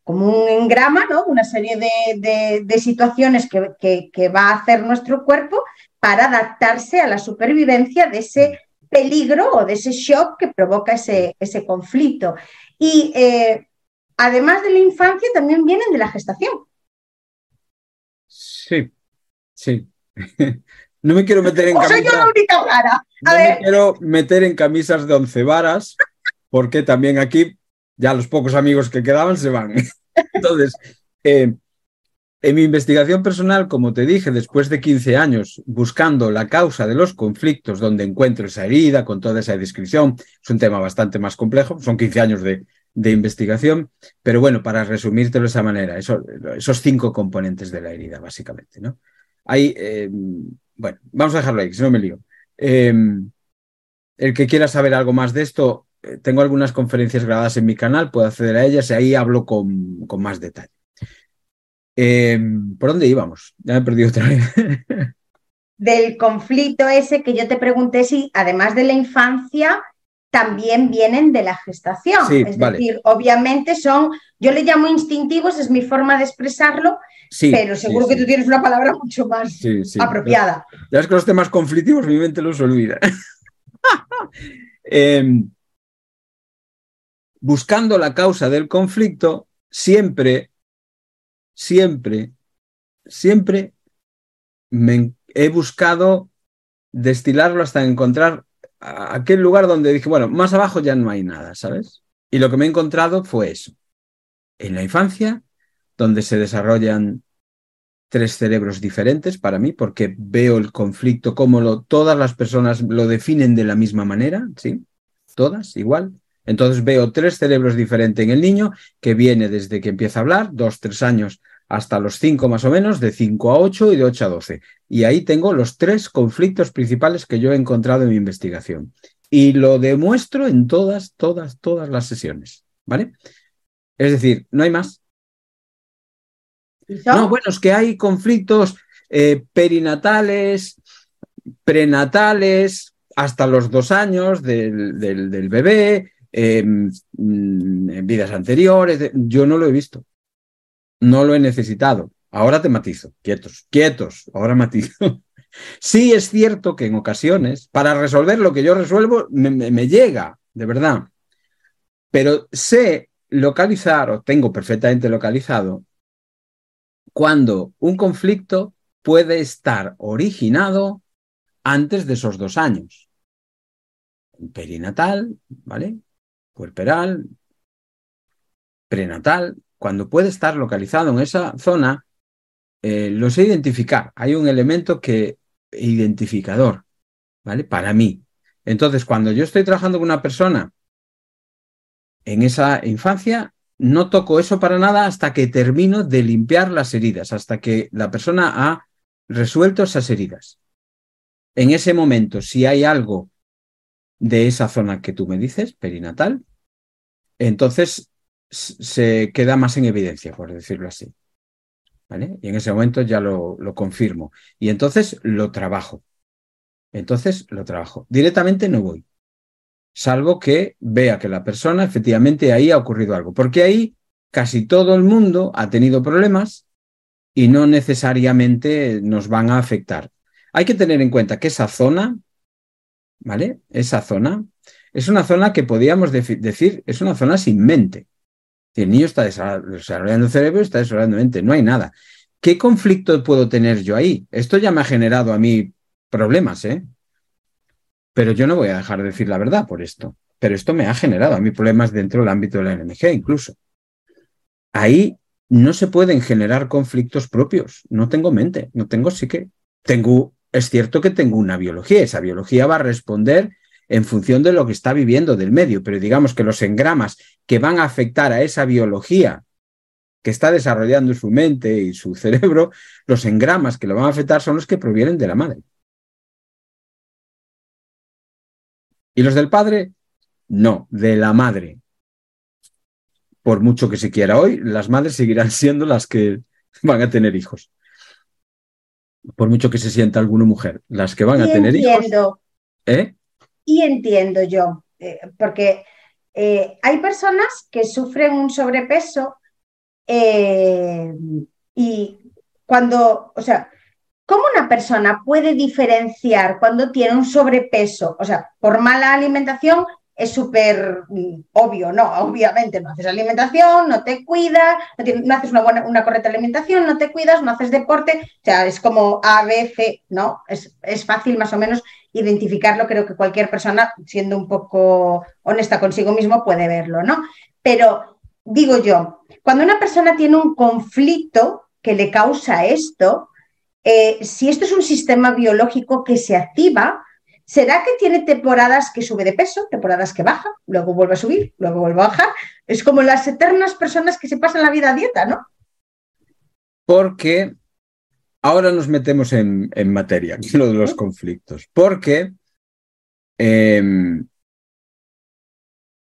como un engrama, ¿no? Una serie de, situaciones que, que, va a hacer nuestro cuerpo para adaptarse a la supervivencia de ese peligro o de ese shock que provoca ese, ese conflicto. Y eh, además de la infancia, también vienen de la gestación. Sí, sí. No me quiero meter en camisas. Soy yo la única rara. no me quiero meter en camisas de once varas, porque también aquí ya los pocos amigos que quedaban se van. Entonces, eh, en mi investigación personal, como te dije, después de 15 años buscando la causa de los conflictos, donde encuentro esa herida con toda esa descripción, es un tema bastante más complejo, son 15 años de, de investigación, pero bueno, para resumírtelo de esa manera, esos cinco componentes de la herida, básicamente, ¿no? Hay, eh, bueno, vamos a dejarlo ahí, si no me lío. Eh, el que quiera saber algo más de esto, eh, tengo algunas conferencias grabadas en mi canal, puedo acceder a ellas y ahí hablo con, con más detalle. ¿Por dónde íbamos? Ya me he perdido otra vez. Del conflicto ese que yo te pregunté si, además de la infancia, también vienen de la gestación. es decir, obviamente son, yo le llamo instintivos, es mi forma de expresarlo, pero seguro que tú tienes una palabra mucho más apropiada. Ya es que los temas conflictivos mi mente los olvida. Em, buscando la causa del conflicto, siempre, siempre, siempre me he buscado destilarlo hasta encontrar aquel lugar donde dije, bueno, más abajo ya no hay nada, ¿sabes? Y lo que me he encontrado fue eso. En la infancia, donde se desarrollan tres cerebros diferentes para mí, porque veo el conflicto como lo, todas las personas lo definen de la misma manera, ¿sí? Todas igual. Entonces veo tres cerebros diferentes en el niño, que viene desde que empieza a hablar, dos, tres años, hasta los cinco más o menos, de cinco a ocho y de ocho a doce. Y ahí tengo los tres conflictos principales que yo he encontrado en mi investigación. Y lo demuestro en todas, todas, todas las sesiones. ¿Vale? Es decir, no hay más. No, bueno, es que hay conflictos eh, perinatales, prenatales, hasta los dos años del, del, bebé, em, mm, en vidas anteriores. Yo no lo he visto. No lo he necesitado. Ahora te matizo. Quietos, quietos. Ahora matizo. sí es cierto que en ocasiones, para resolver lo que yo resuelvo, me llega, de verdad. Pero sé localizar, o tengo perfectamente localizado, cuando un conflicto puede estar originado antes de esos dos años. Perinatal, ¿vale? Puerperal, prenatal, cuando puede estar localizado en esa zona, eh, lo sé identificar. Hay un elemento que identificador, ¿vale? Para mí. Entonces, cuando yo estoy trabajando con una persona en esa infancia, no toco eso para nada hasta que termino de limpiar las heridas, hasta que la persona ha resuelto esas heridas. En ese momento, si hay algo de esa zona que tú me dices, perinatal, entonces se queda más en evidencia, por decirlo así. ¿Vale? Y en ese momento ya lo, lo confirmo. Y entonces lo trabajo. Entonces lo trabajo. Directamente no voy salvo que vea que la persona efectivamente ahí ha ocurrido algo, porque ahí casi todo el mundo ha tenido problemas y no necesariamente nos van a afectar. Hay que tener en cuenta que esa zona, ¿vale? Esa zona es una zona que podríamos decir, es una zona sin mente. El niño está desarrollando el cerebro está desarrollando mente, no hay nada. ¿Qué conflicto puedo tener yo ahí? Esto ya me ha generado a mí problemas, ¿eh? Pero yo no voy a dejar de decir la verdad por esto. Pero esto me ha generado a mí problemas dentro del ámbito de la NMG incluso. Ahí no se pueden generar conflictos propios. No tengo mente, no tengo sí que. Tengo, es cierto que tengo una biología. Esa biología va a responder en función de lo que está viviendo del medio, pero digamos que los engramas que van a afectar a esa biología que está desarrollando su mente y su cerebro, los engramas que lo van a afectar son los que provienen de la madre. ¿Y los del padre? No, de la madre. Por mucho que se quiera hoy, las madres seguirán siendo las que van a tener hijos. Por mucho que se sienta alguna mujer, las que van a tener hijos. ¿Eh? Y entiendo yo, eh, porque eh, hay personas que sufren un sobrepeso eh, y cuando, o sea, ¿cómo una persona puede diferenciar cuando tiene un sobrepeso? O sea, por mala alimentación es súper mm, obvio, ¿no? Obviamente no haces alimentación, no te cuidas, no, haces una, buena, una correcta alimentación, no te cuidas, no haces deporte, o sea, es como A, B, C, ¿no? Es, es fácil más o menos identificarlo, creo que cualquier persona, siendo un poco honesta consigo mismo, puede verlo, ¿no? Pero digo yo, cuando una persona tiene un conflicto que le causa esto, eh, si esto es un sistema biológico que se activa, ¿será que tiene temporadas que sube de peso, temporadas que baja, luego vuelve a subir, luego vuelve a bajar? Es como las eternas personas que se pasan la vida a dieta, ¿no? Porque ahora nos metemos en, materia, lo de los conflictos, porque em,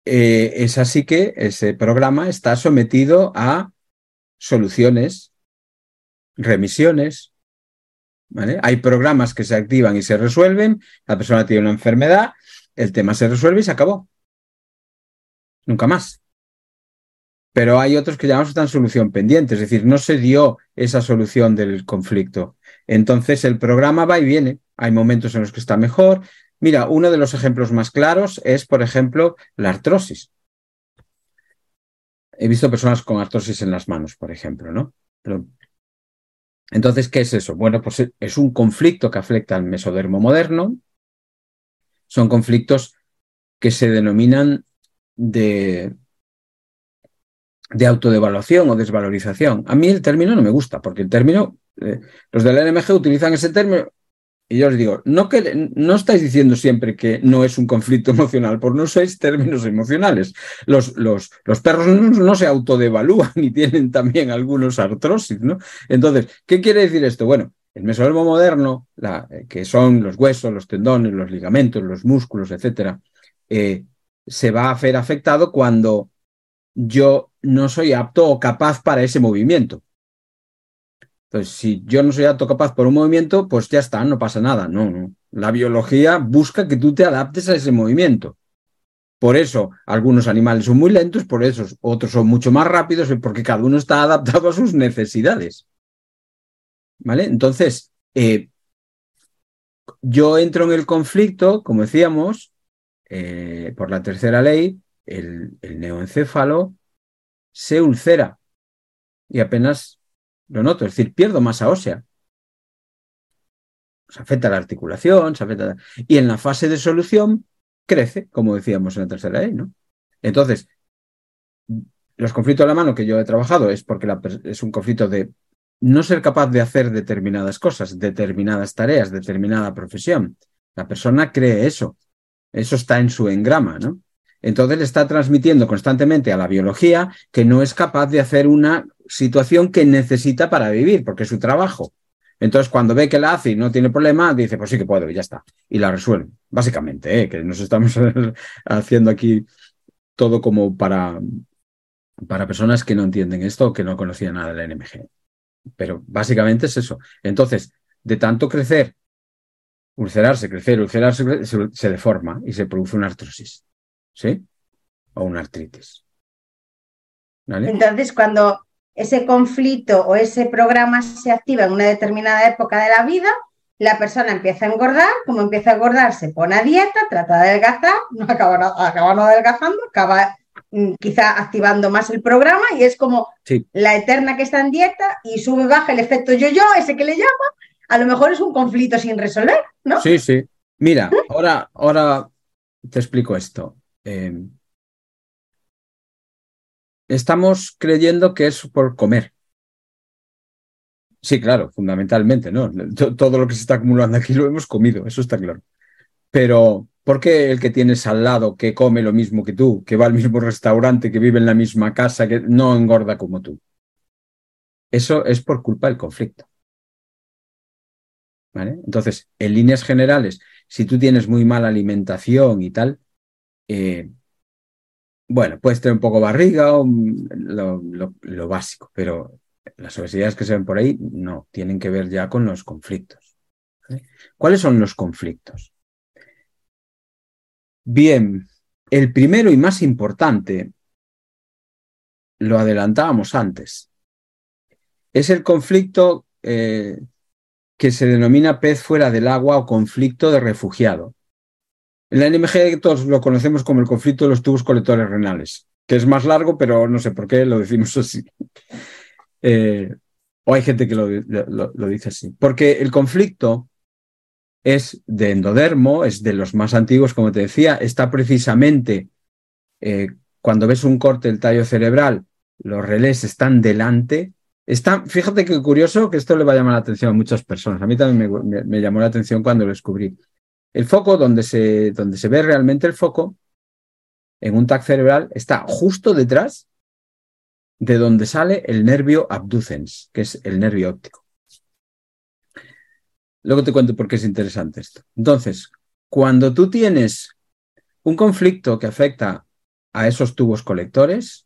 eh, es así que ese programa está sometido a soluciones, remisiones. Hay programas que se activan y se resuelven, la persona tiene una enfermedad, el tema se resuelve y se acabó. Nunca más. Pero hay otros que llamamos están solución pendiente, es decir, no se dio esa solución del conflicto. Entonces el programa va y viene. Hay momentos en los que está mejor, Mira, uno de los ejemplos más claros es, por ejemplo, la artrosis. He visto personas con artrosis en las manos, por ejemplo, ¿no? entonces, ¿qué es eso? Bueno, pues es un conflicto que afecta al mesodermo moderno. Son conflictos que se denominan de, de autodevaluación o desvalorización. A mí el término no me gusta, porque el término, eh, los del NMG utilizan ese término y yo os digo, no, que, no estáis diciendo siempre que no es un conflicto emocional, por no sois términos emocionales. Los, los, los perros no, se autodevalúan y tienen también algunos artrosis, ¿no? Entonces, ¿qué quiere decir esto? Bueno, el mesodermo moderno, la, eh, que son los huesos, los tendones, los ligamentos, los músculos, etcétera, eh, se va a ver afectado cuando yo no soy apto o capaz para ese movimiento. Entonces, si yo no soy apto capaz por un movimiento, pues ya está, no pasa nada. No, no. La biología busca que tú te adaptes a ese movimiento. Por eso, algunos animales son muy lentos, por eso otros son mucho más rápidos, porque cada uno está adaptado a sus necesidades. ¿Vale? Entonces, eh, yo entro en el conflicto, como decíamos, eh, por la tercera ley, el, el neoencéfalo se ulcera y apenas lo noto, es decir, pierdo masa ósea. Se afecta la articulación, se afecta... Y en la fase de solución crece, como decíamos en la tercera ley, ¿no? Entonces, los conflictos de la mano que yo he trabajado es porque es un conflicto de no ser capaz de hacer determinadas cosas, determinadas tareas, determinada profesión. La persona cree eso. Eso está en su engrama, ¿no? Entonces le está transmitiendo constantemente a la biología que no es capaz de hacer una situación que necesita para vivir, porque es su trabajo. Entonces, cuando ve que la hace y no tiene problema, dice, pues sí que puedo, y ya está. Y la resuelve, básicamente, ¿eh? que nos estamos haciendo aquí todo como para, para personas que no entienden esto que no conocían nada del NMG. Pero básicamente es eso. Entonces, de tanto crecer, ulcerarse, crecer, ulcerarse, se, se deforma y se produce una artrosis. ¿Sí? O una artritis. Entonces, cuando ese conflicto o ese programa se activa en una determinada época de la vida, la persona empieza a engordar, como empieza a engordar, se pone a dieta, trata de adelgazar, no acaba, no adelgazando, acaba mm, quizá activando más el programa y es como la eterna que está en dieta y sube baja el efecto yo-yo, ese que le llama, a lo mejor es un conflicto sin resolver, ¿no? Sí, sí. Mira, ahora, ahora te explico esto. Eh, estamos creyendo que es por comer. Sí, claro, fundamentalmente, ¿no? Todo lo que se está acumulando aquí lo hemos comido, eso está claro. Pero, ¿por qué el que tienes al lado, que come lo mismo que tú, que va al mismo restaurante, que vive en la misma casa, que no engorda como tú? Eso es por culpa del conflicto. ¿Vale? Entonces, en líneas generales, si tú tienes muy mala alimentación y tal, eh, bueno, puedes tener un poco barriga o lo, básico, pero las obesidades que se ven por ahí no, tienen que ver ya con los conflictos. ¿Cuáles son los conflictos? Bien, el primero y más importante, lo adelantábamos antes, es el conflicto eh, que se denomina pez fuera del agua o conflicto de refugiado. En la NMG todos lo conocemos como el conflicto de los tubos colectores renales, que es más largo, pero no sé por qué lo decimos así. Eh, o hay gente que lo, dice así. Porque el conflicto es de endodermo, es de los más antiguos, como te decía, está precisamente eh, cuando ves un corte del tallo cerebral, los relés están delante. Fíjate qué curioso que esto le va a llamar la atención a muchas personas. A mí también me, llamó la atención cuando lo descubrí. El foco, donde se, donde se ve realmente el foco, en un TAC cerebral, está justo detrás de donde sale el nervio abducens, que es el nervio óptico. Luego te cuento por qué es interesante esto. Entonces, cuando tú tienes un conflicto que afecta a esos tubos colectores,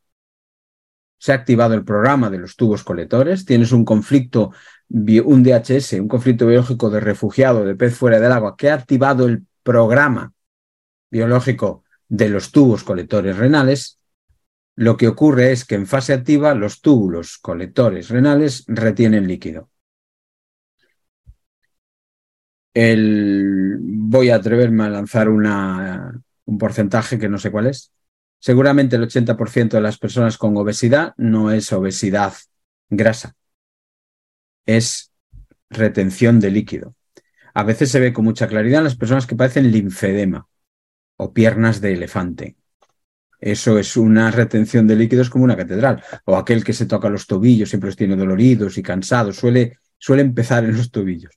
se ha activado el programa de los tubos colectores, tienes un conflicto, un DHS, un conflicto biológico de refugiado, de pez fuera del agua, que ha activado el programa biológico de los tubos colectores renales, lo que ocurre es que en fase activa los túbulos colectores renales retienen líquido. voy a atreverme a lanzar un porcentaje que no sé cuál es. Seguramente el 80% de las personas con obesidad no es obesidad grasa, es retención de líquido. A veces se ve con mucha claridad en las personas que padecen linfedema o piernas de elefante. Eso es una retención de líquidos como una catedral. O aquel que se toca los tobillos, siempre los tiene doloridos y cansados, suele, suele empezar en los tobillos.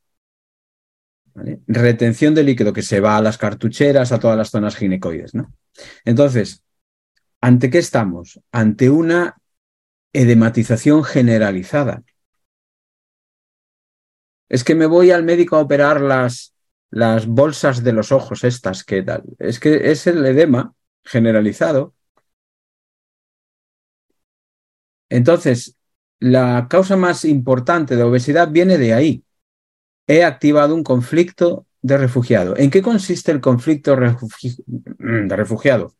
Retención de líquido que se va a las cartucheras, a todas las zonas ginecoides. ¿no? Entonces, ¿ante qué estamos? Ante una edematización generalizada. Es que me voy al médico a operar las, las bolsas de los ojos estas, ¿qué tal? Es que es el edema generalizado. Entonces, la causa más importante de obesidad viene de ahí. He activado un conflicto de refugiado. ¿En qué consiste el conflicto de refugiado?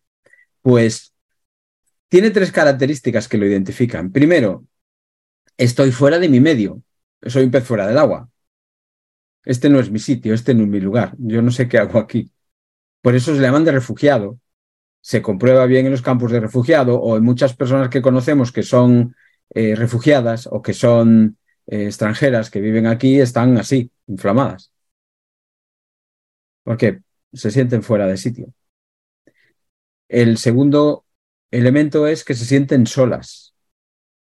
Pues tiene tres características que lo identifican. Primero, estoy fuera de mi medio. Soy un pez fuera del agua. Este no es mi sitio, este no es mi lugar. Yo no sé qué hago aquí. Por eso se le llaman de refugiado, se comprueba bien en los campos de refugiado o en muchas personas que conocemos que son eh, refugiadas o que son eh, extranjeras que viven aquí están así, inflamadas. Porque se sienten fuera de sitio. El segundo elemento es que se sienten solas.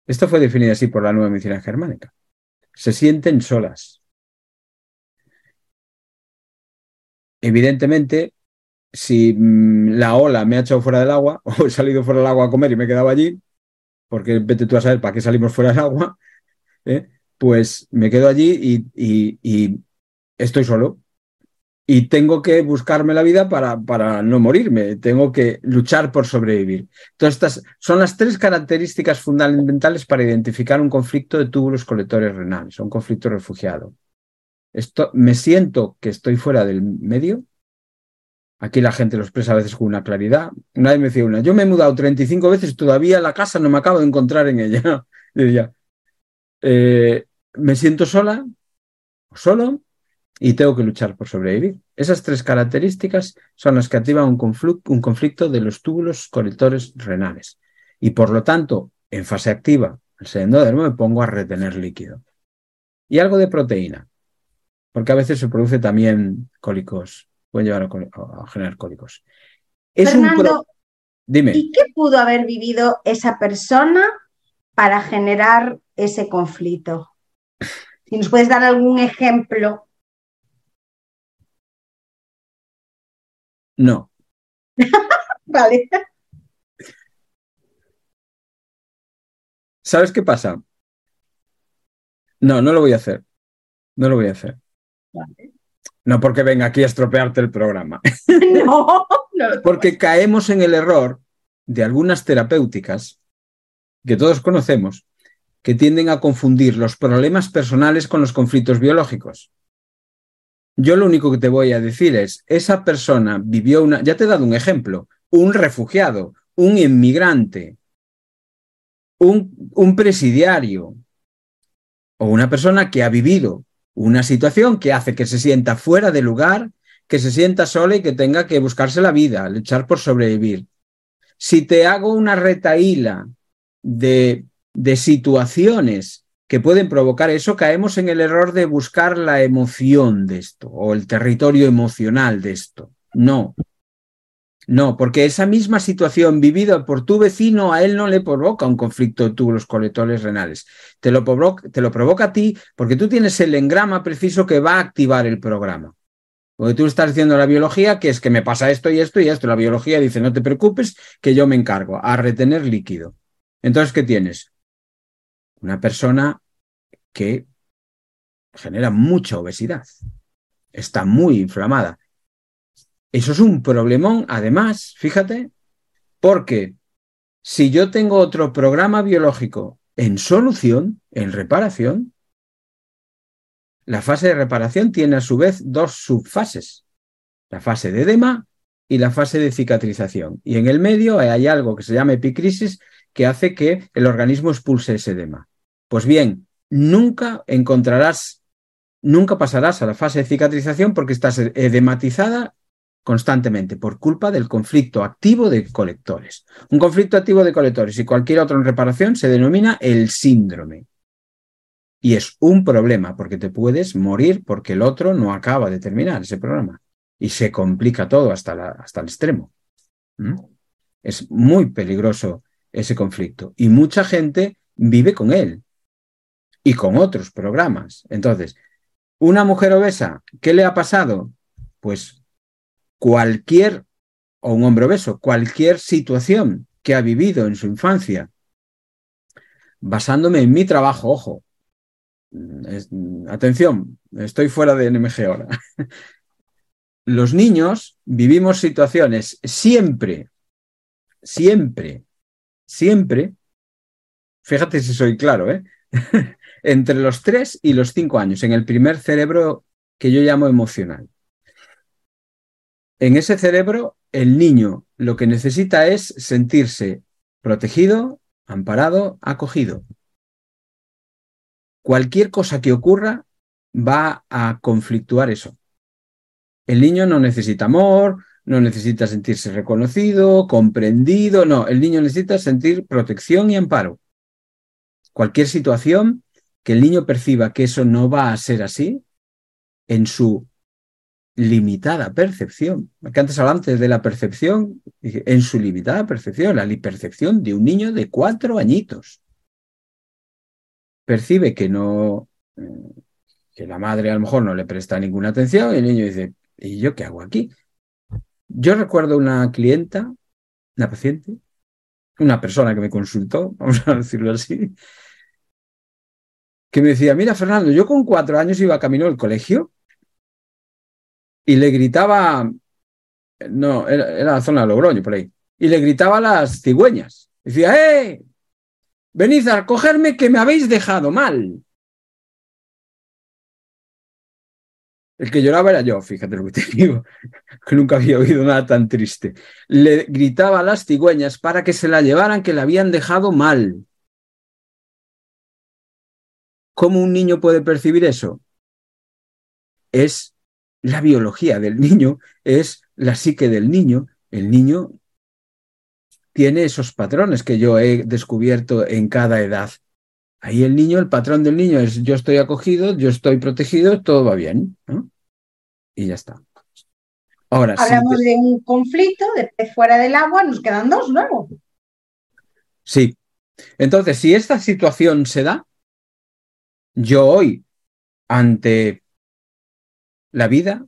Esto fue definido así por la nueva medicina germánica. Se sienten solas. Evidentemente, si mm, la ola me ha echado fuera del agua o he salido fuera del agua a comer y me he quedado allí, porque vete tú a saber para qué salimos fuera del agua, ¿eh? pues me quedo allí y, estoy solo. Y tengo que buscarme la vida para, para, no morirme, tengo que luchar por sobrevivir. Entonces, estas son las tres características fundamentales para identificar un conflicto de túbulos colectores renales, un conflicto refugiado. Esto, me siento que estoy fuera del medio, Aquí la gente lo expresa a veces con una claridad. Nadie me decía una, yo me he mudado 35 veces todavía la casa no me acabo de encontrar en ella. Diría, eh, me siento sola, solo, y tengo que luchar por sobrevivir. Esas tres características son las que activan un, conflicto, un conflicto de los túbulos colectores renales. Y por lo tanto, en fase activa, el sedendódermo me pongo a retener líquido. Y algo de proteína, porque a veces se produce también cólicos, pueden llevar a, generar cólicos. Es Fernando, Dime. ¿y qué pudo haber vivido esa persona para generar ese conflicto? Si nos puedes dar algún ejemplo. No. vale. ¿Sabes qué pasa? No, no lo voy a hacer. No lo voy a hacer. No porque venga aquí a estropearte el programa. no, no porque caemos en el error de algunas terapéuticas que todos conocemos que tienden a confundir los problemas personales con los conflictos biológicos. Yo lo único que te voy a decir es, esa persona vivió una, ya te he dado un ejemplo, un refugiado, un inmigrante, un, un presidiario o una persona que ha vivido una situación que hace que se sienta fuera de lugar, que se sienta sola y que tenga que buscarse la vida, luchar por sobrevivir. Si te hago una retaíla de, de situaciones que pueden provocar eso, caemos en el error de buscar la emoción de esto o el territorio emocional de esto. No, no, porque esa misma situación vivida por tu vecino a él no le provoca un conflicto de túbulos colectores renales. Te lo, provoca, te lo provoca a ti porque tú tienes el engrama preciso que va a activar el programa. Porque tú estás diciendo la biología que es que me pasa esto y esto y esto. La biología dice, no te preocupes, que yo me encargo a retener líquido. Entonces, ¿qué tienes? Una persona que genera mucha obesidad. Está muy inflamada eso es un problemón, además, fíjate, porque si yo tengo otro programa biológico en solución, en reparación, la fase de reparación tiene a su vez dos subfases, la fase de edema y la fase de cicatrización. Y en el medio hay algo que se llama epicrisis que hace que el organismo expulse ese edema. Pues bien, nunca encontrarás, nunca pasarás a la fase de cicatrización porque estás edematizada constantemente por culpa del conflicto activo de colectores. Un conflicto activo de colectores y cualquier otro en reparación se denomina el síndrome. Y es un problema porque te puedes morir porque el otro no acaba de terminar ese programa. Y se complica todo hasta, hasta el extremo. ¿Mm? Es muy peligroso ese conflicto. Y mucha gente vive con él y con otros programas. Entonces, una mujer obesa, ¿qué le ha pasado? Pues cualquier, o un hombre obeso, cualquier situación que ha vivido en su infancia, basándome en mi trabajo, ojo, atención, estoy fuera de NMG ahora. Los niños vivimos situaciones siempre, siempre, siempre, fíjate si soy claro, ¿eh? entre los tres y los cinco años, en el primer cerebro que yo llamo emocional. En ese cerebro, el niño lo que necesita es sentirse protegido, amparado, acogido. Cualquier cosa que ocurra va a conflictuar eso. El niño no necesita amor, no necesita sentirse reconocido, comprendido, no, el niño necesita sentir protección y amparo. Cualquier situación que el niño perciba que eso no va a ser así, en su limitada percepción. Que antes de la percepción, en su limitada percepción, la percepción de un niño de cuatro añitos. Percibe que no, eh, que la madre a lo mejor no le presta ninguna atención y el niño dice, ¿y yo qué hago aquí? Yo recuerdo una clienta, una paciente, una persona que me consultó, vamos a decirlo así, que me decía, mira Fernando, yo con cuatro años iba camino al colegio y le gritaba, no, era, la zona de Logroño, por ahí, y le gritaba a las cigüeñas. Decía, ¡eh! Venid a cogerme que me habéis dejado mal. El que lloraba era yo, fíjate lo que te digo, que nunca había oído nada tan triste. Le gritaba a las cigüeñas para que se la llevaran, que la habían dejado mal. ¿Cómo un niño puede percibir eso? es la biología del niño, es la psique del niño. El niño tiene esos patrones que yo he descubierto en cada edad. Ahí el niño, el patrón del niño es yo estoy acogido, yo estoy protegido, todo va bien. Y ya está. Ahora, Hablamos de un conflicto de pez fuera del agua, nos quedan dos luego. Sí. Entonces, si esta situación se da, yo hoy, ante la vida,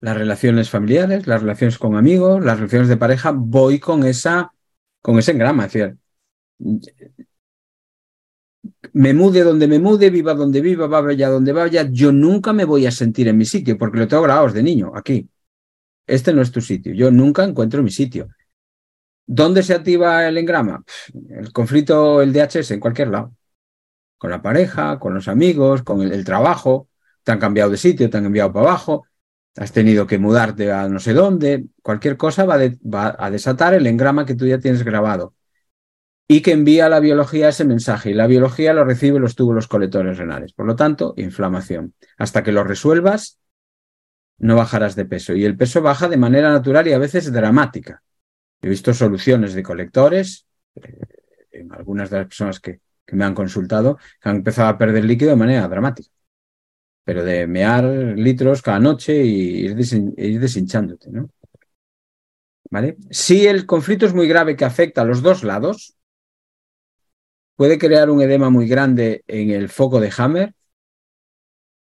las relaciones familiares, las relaciones con amigos, las relaciones de pareja, voy con esa, con ese engrama. Es decir, me mude donde me mude, viva donde viva, vaya donde vaya, yo nunca me voy a sentir en mi sitio, porque lo tengo grabados de niño, aquí. Este no es tu sitio, yo nunca encuentro mi sitio. ¿Dónde se activa el engrama? El conflicto, el DHS, en cualquier lado. Con la pareja, con los amigos, con el, trabajo. Te han cambiado de sitio, te han enviado para abajo, has tenido que mudarte a no sé dónde. Cualquier cosa va, a desatar el engrama que tú ya tienes grabado y que envía a la biología ese mensaje y la biología lo recibe los túbulos colectores renales. Por lo tanto, inflamación. Hasta que lo resuelvas, no bajarás de peso. Y el peso baja de manera natural y a veces dramática. He visto soluciones de colectores, eh, en algunas de las personas que, me han consultado, que han empezado a perder líquido de manera dramática. Pero de mear litros cada noche y ir, ir deshinchándote, ¿no? ¿Vale? Si el conflicto es muy grave que afecta a los dos lados, puede crear un edema muy grande en el foco de Hammer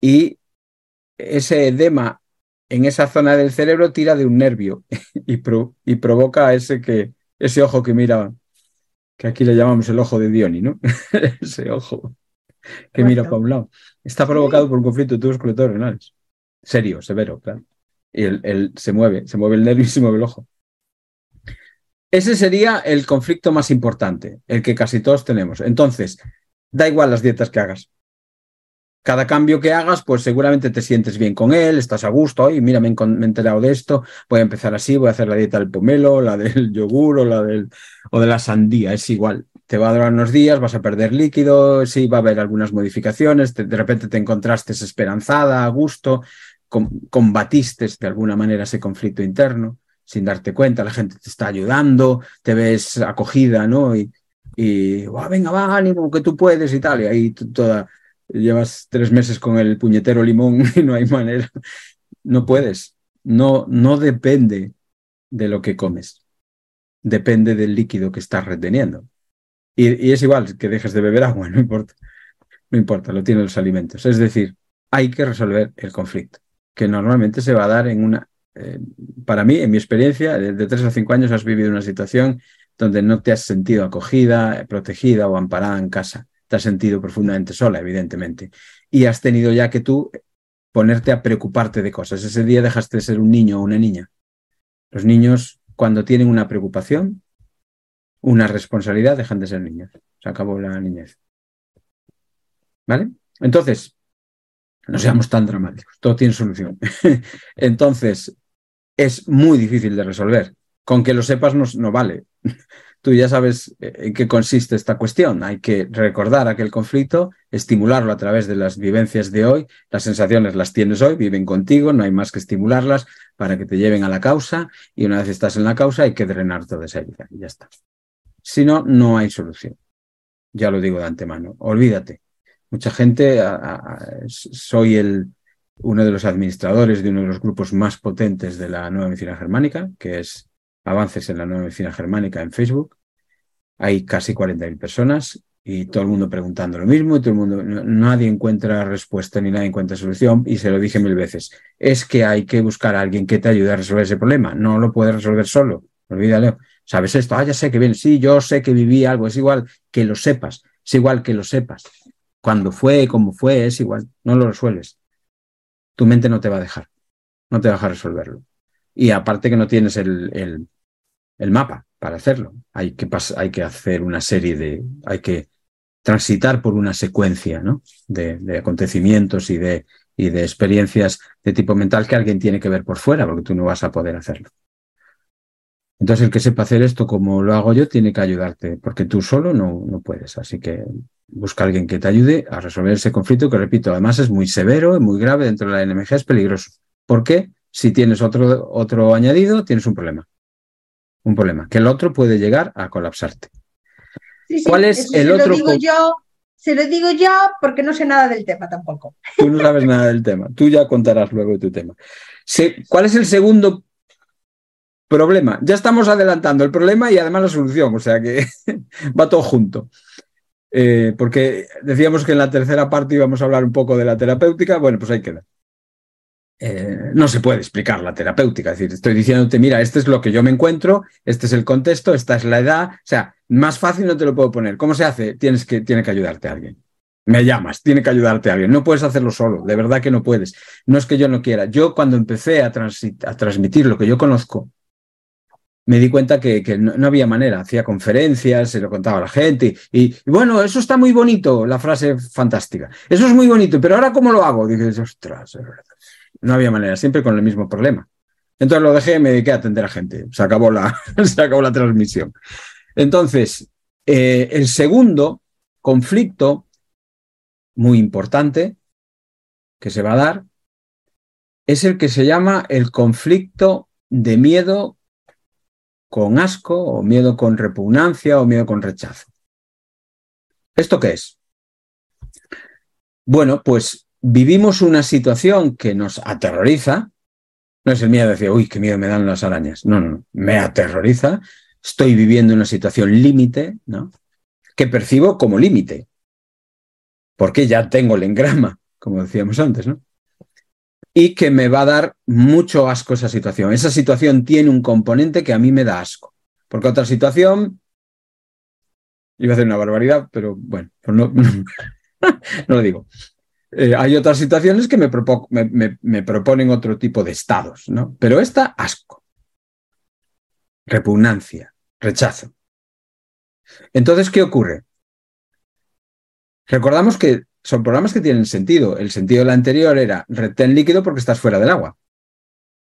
y ese edema en esa zona del cerebro tira de un nervio y, y provoca ese, que, ese ojo que mira, que aquí le llamamos el ojo de Dioni, ¿no? ese ojo que mira para un lado. Está provocado por un conflicto de tubos colectores renales. Serio, severo, claro. Y él, se mueve, se mueve el nervio y se mueve el ojo. Ese sería el conflicto más importante, el que casi todos tenemos. Entonces, da igual las dietas que hagas. Cada cambio que hagas, pues seguramente te sientes bien con él, estás a gusto, y mira, me, he enterado de esto, voy a empezar así, voy a hacer la dieta del pomelo, la del yogur o la del, o de la sandía, es igual. Te va a durar unos días, vas a perder líquido, sí, va a haber algunas modificaciones, de repente te encontraste esperanzada, a gusto, combatiste de alguna manera ese conflicto interno sin darte cuenta, la gente te está ayudando, te ves acogida, ¿no? Y, y venga, va, ánimo, que tú puedes y tal, y ahí toda, llevas tres meses con el puñetero limón y no hay manera, no puedes, no, no depende de lo que comes, depende del líquido que estás reteniendo. Y, es igual que dejes de beber agua, no importa, no importa, lo tienen los alimentos. Es decir, hay que resolver el conflicto, que normalmente se va a dar en una eh, para mí, en mi experiencia, de, tres a cinco años has vivido una situación donde no te has sentido acogida, protegida o amparada en casa. Te has sentido profundamente sola, evidentemente. Y has tenido ya que tú ponerte a preocuparte de cosas. Ese día dejaste de ser un niño o una niña. Los niños, cuando tienen una preocupación, una responsabilidad, dejan de ser niños. Se acabó la niñez. ¿Vale? Entonces, no seamos tan dramáticos, todo tiene solución. Entonces, es muy difícil de resolver. Con que lo sepas no, vale. Tú ya sabes eh, en qué consiste esta cuestión. Hay que recordar aquel conflicto, estimularlo a través de las vivencias de hoy. Las sensaciones las tienes hoy, viven contigo, no hay más que estimularlas para que te lleven a la causa y una vez estás en la causa hay que drenar toda esa herida y ya está. Si no, no hay solución. Ya lo digo de antemano. Olvídate. Mucha gente, soy el, uno de los administradores de uno de los grupos más potentes de la nueva medicina germánica, que es Avances en la nueva medicina germánica en Facebook. Hay casi 40.000 personas y todo el mundo preguntando lo mismo y todo el mundo, nadie encuentra respuesta ni nadie encuentra solución y se lo dije mil veces. Es que hay que buscar a alguien que te ayude a resolver ese problema. No lo puedes resolver solo. Olvídalo. ¿Sabes esto? Ah, ya sé que bien. Sí, yo sé que viví algo. Es igual que lo sepas. Es igual que lo sepas. Cuando fue, cómo fue, es igual. No lo resuelves tu mente no te va a dejar, no te va a dejar resolverlo. Y aparte que no tienes el, el, mapa para hacerlo, hay que, hay que hacer una serie de, hay que transitar por una secuencia de, acontecimientos y de, y de experiencias de tipo mental que alguien tiene que ver por fuera, porque tú no vas a poder hacerlo. Entonces, el que sepa hacer esto como lo hago yo tiene que ayudarte, porque tú solo no, no puedes. Así que busca a alguien que te ayude a resolver ese conflicto, que repito, además es muy severo, es muy grave dentro de la NMG, es peligroso. Porque si tienes otro, otro añadido, tienes un problema. Un problema, que el otro puede llegar a colapsarte. ¿Cuál es el otro? Lo digo yo, se lo digo yo porque no sé nada del tema tampoco. Tú no sabes nada del tema. Tú ya contarás luego tu tema. ¿Cuál es el segundo problema. Ya estamos adelantando el problema y además la solución, o sea que va todo junto. Eh, porque decíamos que en la tercera parte íbamos a hablar un poco de la terapéutica, bueno, pues ahí queda. Eh, no se puede explicar la terapéutica, es decir, estoy diciéndote, mira, este es lo que yo me encuentro, este es el contexto, esta es la edad, o sea, más fácil no te lo puedo poner. ¿Cómo se hace? Tienes que, tiene que ayudarte a alguien. Me llamas, tiene que ayudarte a alguien. No puedes hacerlo solo, de verdad que no puedes. No es que yo no quiera. Yo cuando empecé a, transmitir lo que yo conozco, me di cuenta que, no, había manera. Hacía conferencias, se lo contaba a la gente y, bueno, eso está muy bonito, la frase fantástica. Eso es muy bonito, pero ahora ¿cómo lo hago? Dices, ostras, no había manera, siempre con el mismo problema. Entonces lo dejé y me dediqué a atender a gente. Se acabó la, se acabó la transmisión. Entonces, eh, el segundo conflicto muy importante que se va a dar es el que se llama el conflicto de miedo con asco o miedo con repugnancia o miedo con rechazo. ¿Esto qué es? Bueno, pues vivimos una situación que nos aterroriza. No es el miedo de decir, uy, qué miedo me dan las arañas. No, no. Me aterroriza. Estoy viviendo una situación límite, ¿no? Que percibo como límite. Porque ya tengo el engrama, como decíamos antes, ¿no? y que me va a dar mucho asco esa situación. Esa situación tiene un componente que a mí me da asco. Porque otra situación, iba a hacer una barbaridad, pero bueno, pues no, no, lo digo. Eh, hay otras situaciones que me, proponen otro tipo de estados, ¿no? Pero esta, asco, repugnancia, rechazo. Entonces, ¿qué ocurre? Recordamos que son programas que tienen sentido. El sentido del anterior era retén líquido porque estás fuera del agua.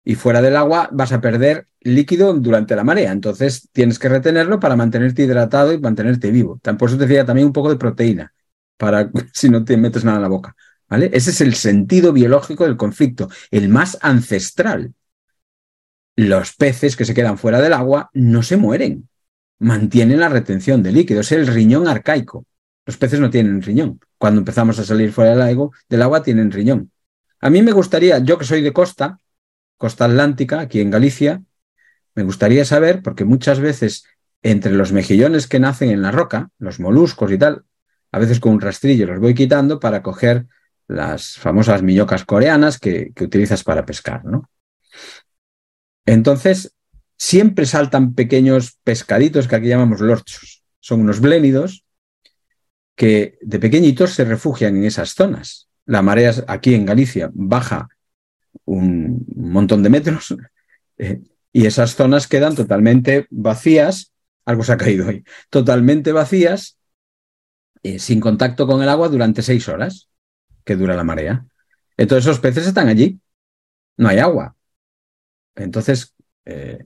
Y fuera del agua vas a perder líquido durante la marea. Entonces tienes que retenerlo para mantenerte hidratado y mantenerte vivo. Por eso te decía también un poco de proteína, para si no te metes nada en la boca. Ese es el sentido biológico del conflicto, el más ancestral. Los peces que se quedan fuera del agua no se mueren, mantienen la retención de líquido, es el riñón arcaico. Los peces no tienen riñón. Cuando empezamos a salir fuera del agua, del agua tienen riñón. A mí me gustaría, yo que soy de costa, costa atlántica, aquí en Galicia, me gustaría saber, porque muchas veces entre los mejillones que nacen en la roca, los moluscos y tal, a veces con un rastrillo los voy quitando para coger las famosas millocas coreanas que, utilizas para pescar, ¿no? Entonces, siempre saltan pequeños pescaditos que aquí llamamos lorchos. Son unos blénidos que de pequeñitos se refugian en esas zonas. La marea aquí en Galicia baja un montón de metros eh, y esas zonas quedan totalmente vacías, algo se ha caído hoy, totalmente vacías, eh, sin contacto con el agua durante seis horas que dura la marea. Entonces esos peces están allí, no hay agua. Entonces, eh,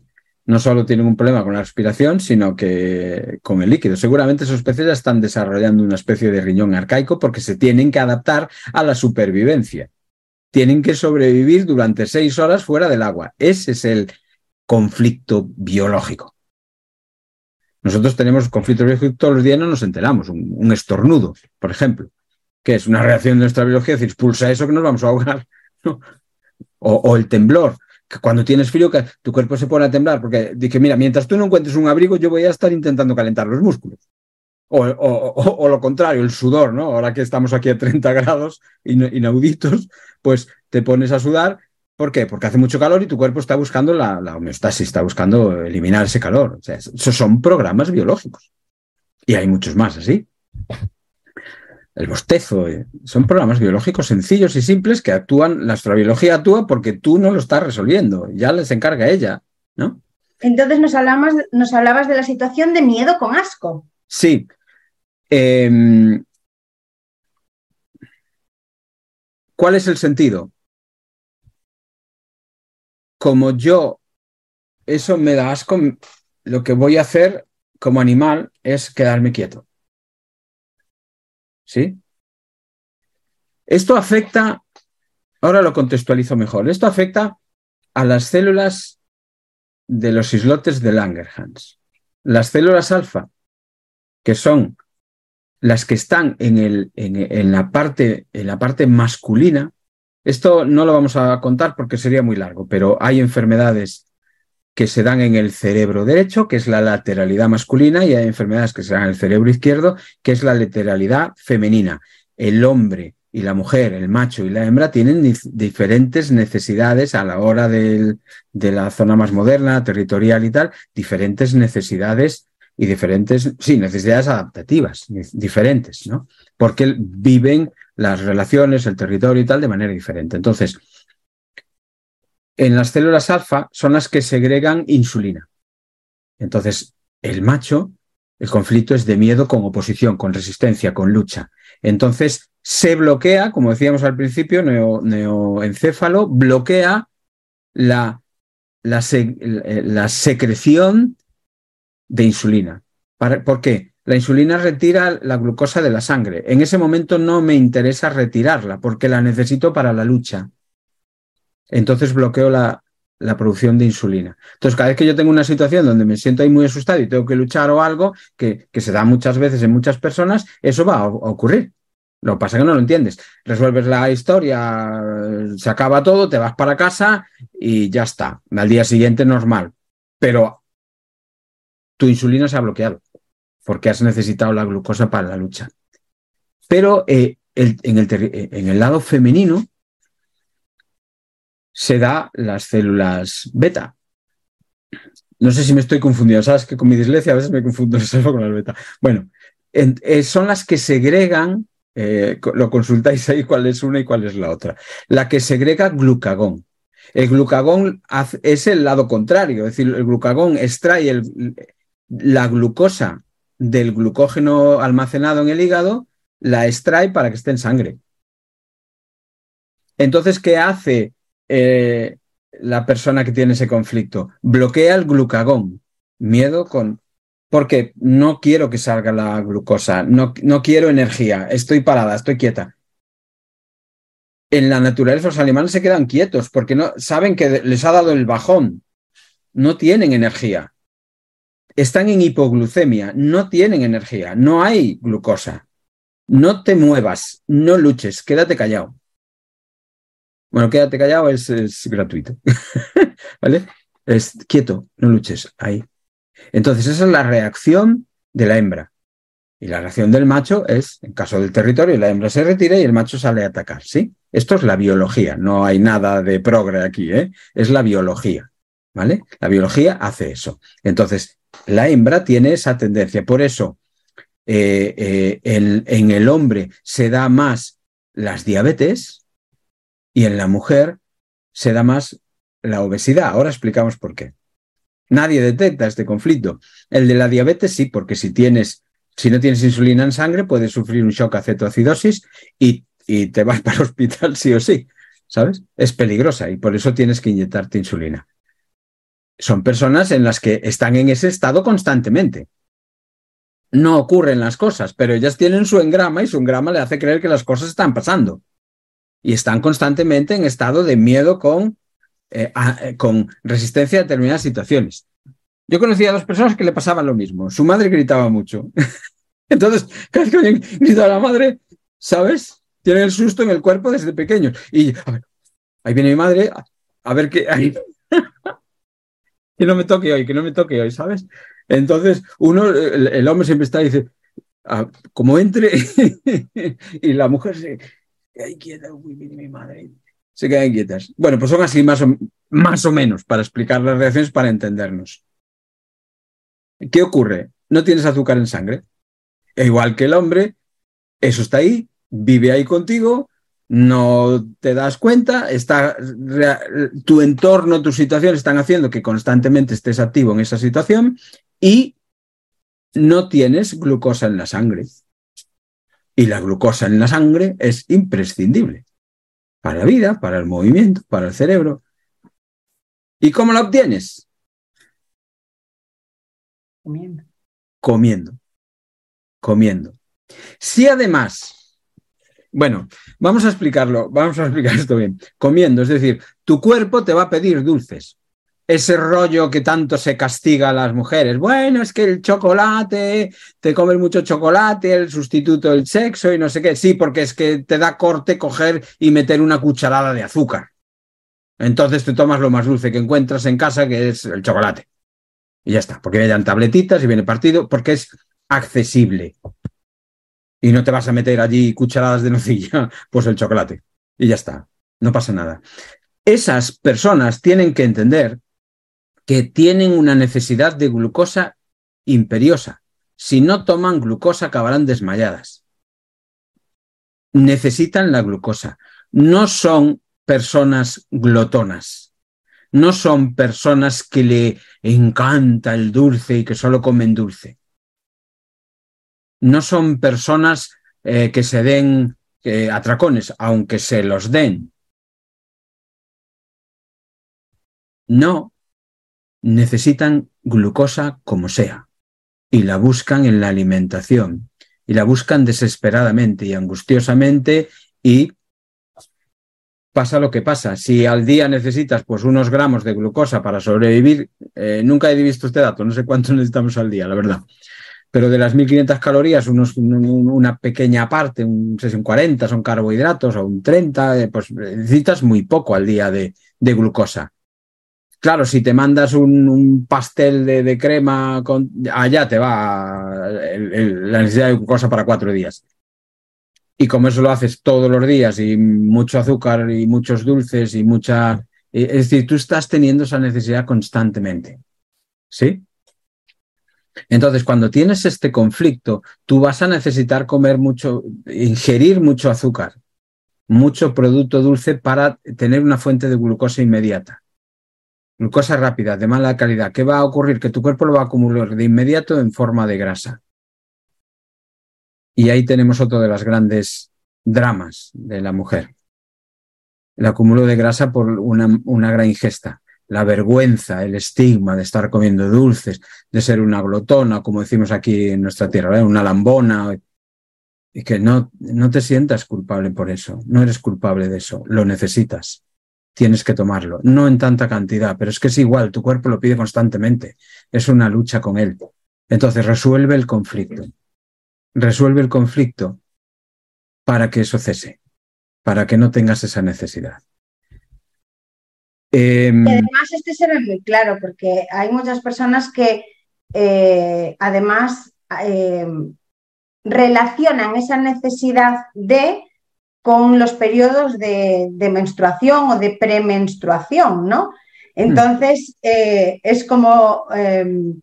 no solo tienen un problema con la respiración, sino que con el líquido. Seguramente esos peces ya están desarrollando una especie de riñón arcaico porque se tienen que adaptar a la supervivencia. Tienen que sobrevivir durante seis horas fuera del agua. Ese es el conflicto biológico. Nosotros tenemos conflictos biológicos todos los días, no nos enteramos. Un, estornudo, por ejemplo, que es una reacción de nuestra biología, es decir, expulsa eso que nos vamos a ahogar. o el temblor que cuando tienes frío, que tu cuerpo se pone a temblar, porque dije, mira, mientras tú no encuentres un abrigo, yo voy a estar intentando calentar los músculos. O, lo contrario, el sudor, ¿no? Ahora que estamos aquí a 30 grados inauditos, pues te pones a sudar. ¿Por qué? Porque hace mucho calor y tu cuerpo está buscando la, la homeostasis, está buscando eliminar ese calor. O sea, esos son programas biológicos. Y hay muchos más así el bostezo. Eh, son programas biológicos sencillos y simples que actúan, la astrobiología actúa porque tú no lo estás resolviendo, ya les encarga ella, ¿no? Entonces nos, hablamos, nos hablabas de la situación de miedo con asco. Sí. Em, ¿Cuál es el sentido? Como yo eso me da asco. Lo que voy a hacer como animal es quedarme quieto. ¿Sí? Esto afecta, ahora lo contextualizo mejor, esto afecta a las células de los islotes de Langerhans. Las células alfa, que son las que están en, el, en, la parte, en la parte masculina, esto no lo vamos a contar porque sería muy largo, pero hay enfermedades que se dan en el cerebro derecho, que es la lateralidad masculina, y hay enfermedades que se dan en el cerebro izquierdo, que es la lateralidad femenina. El hombre y la mujer, el macho y la hembra, tienen diferentes necesidades a la hora de la zona más moderna, territorial y tal, diferentes necesidades y diferentes, sí, necesidades adaptativas, diferentes, ¿no? Porque viven las relaciones, el territorio y tal de manera diferente. Entonces, en las células alfa son las que segregan insulina. Entonces, el macho, el conflicto es de miedo con oposición, con resistencia, con lucha. Entonces, se bloquea, como decíamos al principio, neoencéfalo, bloquea la, secreción de insulina. ¿Por qué? La insulina retira la glucosa de la sangre. En ese momento no me interesa retirarla porque la necesito para la lucha. Entonces bloqueo la, la producción de insulina. Entonces, cada vez que yo tengo una situación donde me siento ahí muy asustado y tengo que luchar o algo, que, que se da muchas veces en muchas personas, eso va a, ocurrir. Lo que pasa es que no lo entiendes. Resuelves la historia, se acaba todo, te vas para casa y ya está. Al día siguiente normal. Pero tu insulina se ha bloqueado porque has necesitado la glucosa para la lucha. Pero eh, en, el en el lado femenino se da las células beta. No sé si me estoy confundiendo, sabes que con mi dislexia a veces me confundo con las beta. Bueno, eh, son las que segregan, eh, lo consultáis ahí cuál es una y cuál es la otra, la que segrega glucagón. El glucagón es el lado contrario, es decir, el glucagón extrae la glucosa del glucógeno almacenado en el hígado, la extrae para que esté en sangre. Entonces, ¿qué hace eh, la persona que tiene ese conflicto? Bloquea el glucagón. Miedo con... Porque no quiero que salga la glucosa, no, no quiero energía, estoy parada, estoy quieta. En la naturaleza los animales se quedan quietos porque no saben que les ha dado el bajón, no tienen energía están en hipoglucemia, no tienen energía, no hay glucosa. No te muevas, no luches, quédate callado. Bueno, quédate callado es, gratuito. ¿Vale? Es quieto, no luches, ahí. Entonces, esa es la reacción de la hembra. Y la reacción del macho es, en caso del territorio, la hembra se retira y el macho sale a atacar, ¿sí? Esto es la biología, no hay nada de progre aquí, ¿eh? Es la biología, ¿vale? La biología hace eso. Entonces, la hembra tiene esa tendencia. Por eso, eh, eh, en el hombre se da más las diabetes y en la mujer se da más la obesidad. Ahora explicamos por qué. Nadie detecta este conflicto. El de la diabetes sí, porque si tienes, si no tienes insulina en sangre, puedes sufrir un shock a cetoacidosis y, y te vas para el hospital sí o sí. ¿Sabes? Es peligrosa y por eso tienes que inyectarte insulina son personas en las que están en ese estado constantemente. No ocurren las cosas, pero ellas tienen su engrama y su engrama le hace creer que las cosas están pasando. Y están constantemente en estado de miedo con, eh, eh, con resistencia a determinadas situaciones. Yo conocía a dos personas que le pasaban lo mismo. Su madre gritaba mucho. Entonces, cada vez que grita a la madre, ¿sabes? Tiene el susto en el cuerpo desde pequeños. Y ahí viene mi madre, a, ver qué que no me toque hoy, que no me toque hoy, ¿sabes? Entonces, uno, el, hombre siempre está y dice, ah, como entre, y la mujer se uy, mi madre, se queda inquietas. Bueno, pues son así más o, más o menos para explicar las reacciones, para entendernos. ¿Qué ocurre? No tienes azúcar en sangre. E igual que el hombre, eso está ahí, vive ahí contigo, no te das cuenta, está, tu entorno, tu situación están haciendo que constantemente estés activo en esa situación y no tienes glucosa en la sangre. Y la glucosa en la sangre es imprescindible para la vida, para el movimiento, para el cerebro. ¿Y cómo la obtienes? Comiendo. Comiendo. Comiendo. Si además, bueno, vamos a explicarlo, vamos a explicar esto bien. Comiendo, es decir, tu cuerpo te va a pedir dulces ese rollo que tanto se castiga a las mujeres. Bueno, es que el chocolate, te comes mucho chocolate, el sustituto del sexo y no sé qué. Sí, porque es que te da corte coger y meter una cucharada de azúcar. Entonces te tomas lo más dulce que encuentras en casa, que es el chocolate. Y ya está, porque vienen tabletitas y viene partido, porque es accesible. Y no te vas a meter allí cucharadas de nocilla, pues el chocolate. Y ya está, no pasa nada. Esas personas tienen que entender que tienen una necesidad de glucosa imperiosa. Si no toman glucosa acabarán desmayadas. Necesitan la glucosa. No son personas glotonas. No son personas que le encanta el dulce y que solo comen dulce. No son personas eh, que se den eh, atracones, aunque se los den. No, necesitan glucosa como sea y la buscan en la alimentación y la buscan desesperadamente y angustiosamente y pasa lo que pasa. Si al día necesitas pues unos gramos de glucosa para sobrevivir, eh, nunca he visto este dato, no sé cuánto necesitamos al día, la verdad. Pero de las 1500 calorías, unos, una pequeña parte, un, un 40 son carbohidratos o un 30, eh, pues necesitas muy poco al día de, de glucosa. Claro, si te mandas un, pastel de, crema, allá te va la necesidad de glucosa para cuatro días. Y como eso lo haces todos los días y mucho azúcar y muchos dulces y mucha... Es decir, tú estás teniendo esa necesidad constantemente. ¿Sí? Entonces, cuando tienes este conflicto, tú vas a necesitar comer mucho, ingerir mucho azúcar, mucho producto dulce para tener una fuente de glucosa inmediata glucosa rápida, de mala calidad, ¿qué va a ocurrir? Que tu cuerpo lo va a acumular de inmediato en forma de grasa. Y ahí tenemos otro de los grandes dramas de la mujer. El acumulo de grasa por una, una gran ingesta. La vergüenza, el estigma de estar comiendo dulces, de ser una glotona, como decimos aquí en nuestra tierra, una lambona. Y que no, no te sientas culpable por eso. No eres culpable de eso. Lo necesitas tienes que tomarlo. No en tanta cantidad, pero es que es igual, tu cuerpo lo pide constantemente. Es una lucha con él. Entonces, resuelve el conflicto. Resuelve el conflicto para que eso cese, para que no tengas esa necesidad. Em, además, este será muy claro, porque hay muchas personas que eh, además em, relacionan esa necesidad de con los periodos de, menstruación o de premenstruación, ¿no? Entonces, eh, es como em,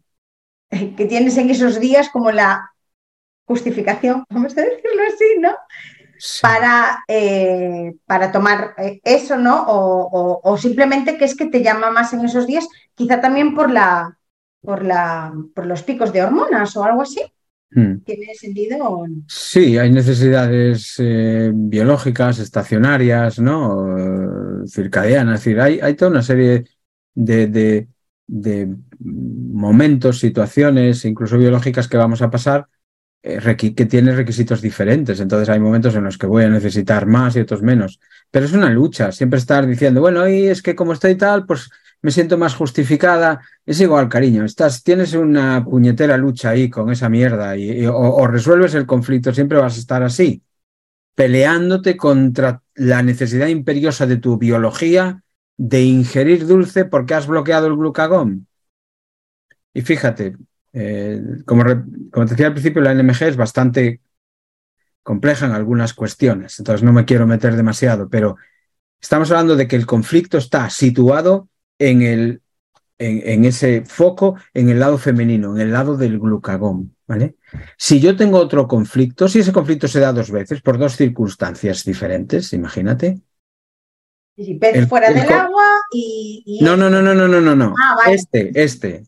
que tienes en esos días como la justificación, vamos a decirlo así, ¿no? Para, eh, para tomar eh, eso, ¿no? O, simplemente que es que te llama más en esos días, quizá también por, la, por, la, por los picos de hormonas o algo así. Hmm. ¿Tiene sentido Sí, hay necesidades eh, biológicas, estacionarias, ¿no? circadianas, es decir, hay, hay toda una serie de, momentos, situaciones, incluso biológicas que vamos a pasar eh, que tienen requisitos diferentes. Entonces hay momentos en los que voy a necesitar más y otros menos. Pero es una lucha, siempre estar diciendo, bueno, y es que como estoy tal, pues me siento más justificada. Es igual, cariño. Estás, tienes una puñetera lucha ahí con esa mierda y, o, resuelves el conflicto, siempre vas a estar así, peleándote contra la necesidad imperiosa de tu biología de ingerir dulce porque has bloqueado el glucagón. Y fíjate, eh, como, como te decía al principio, la NMG es bastante compleja en algunas cuestiones, entonces no me quiero meter demasiado, pero estamos hablando de que el conflicto está situado en, el, en, ese foco en el lado femenino, en el lado del glucagón. ¿vale? Si yo tengo otro conflicto, si ese conflicto se da dos veces por dos circunstancias diferentes, imagínate. Si pez fuera del agua y, No, no, no, no, no, no, no. Ah, este, este,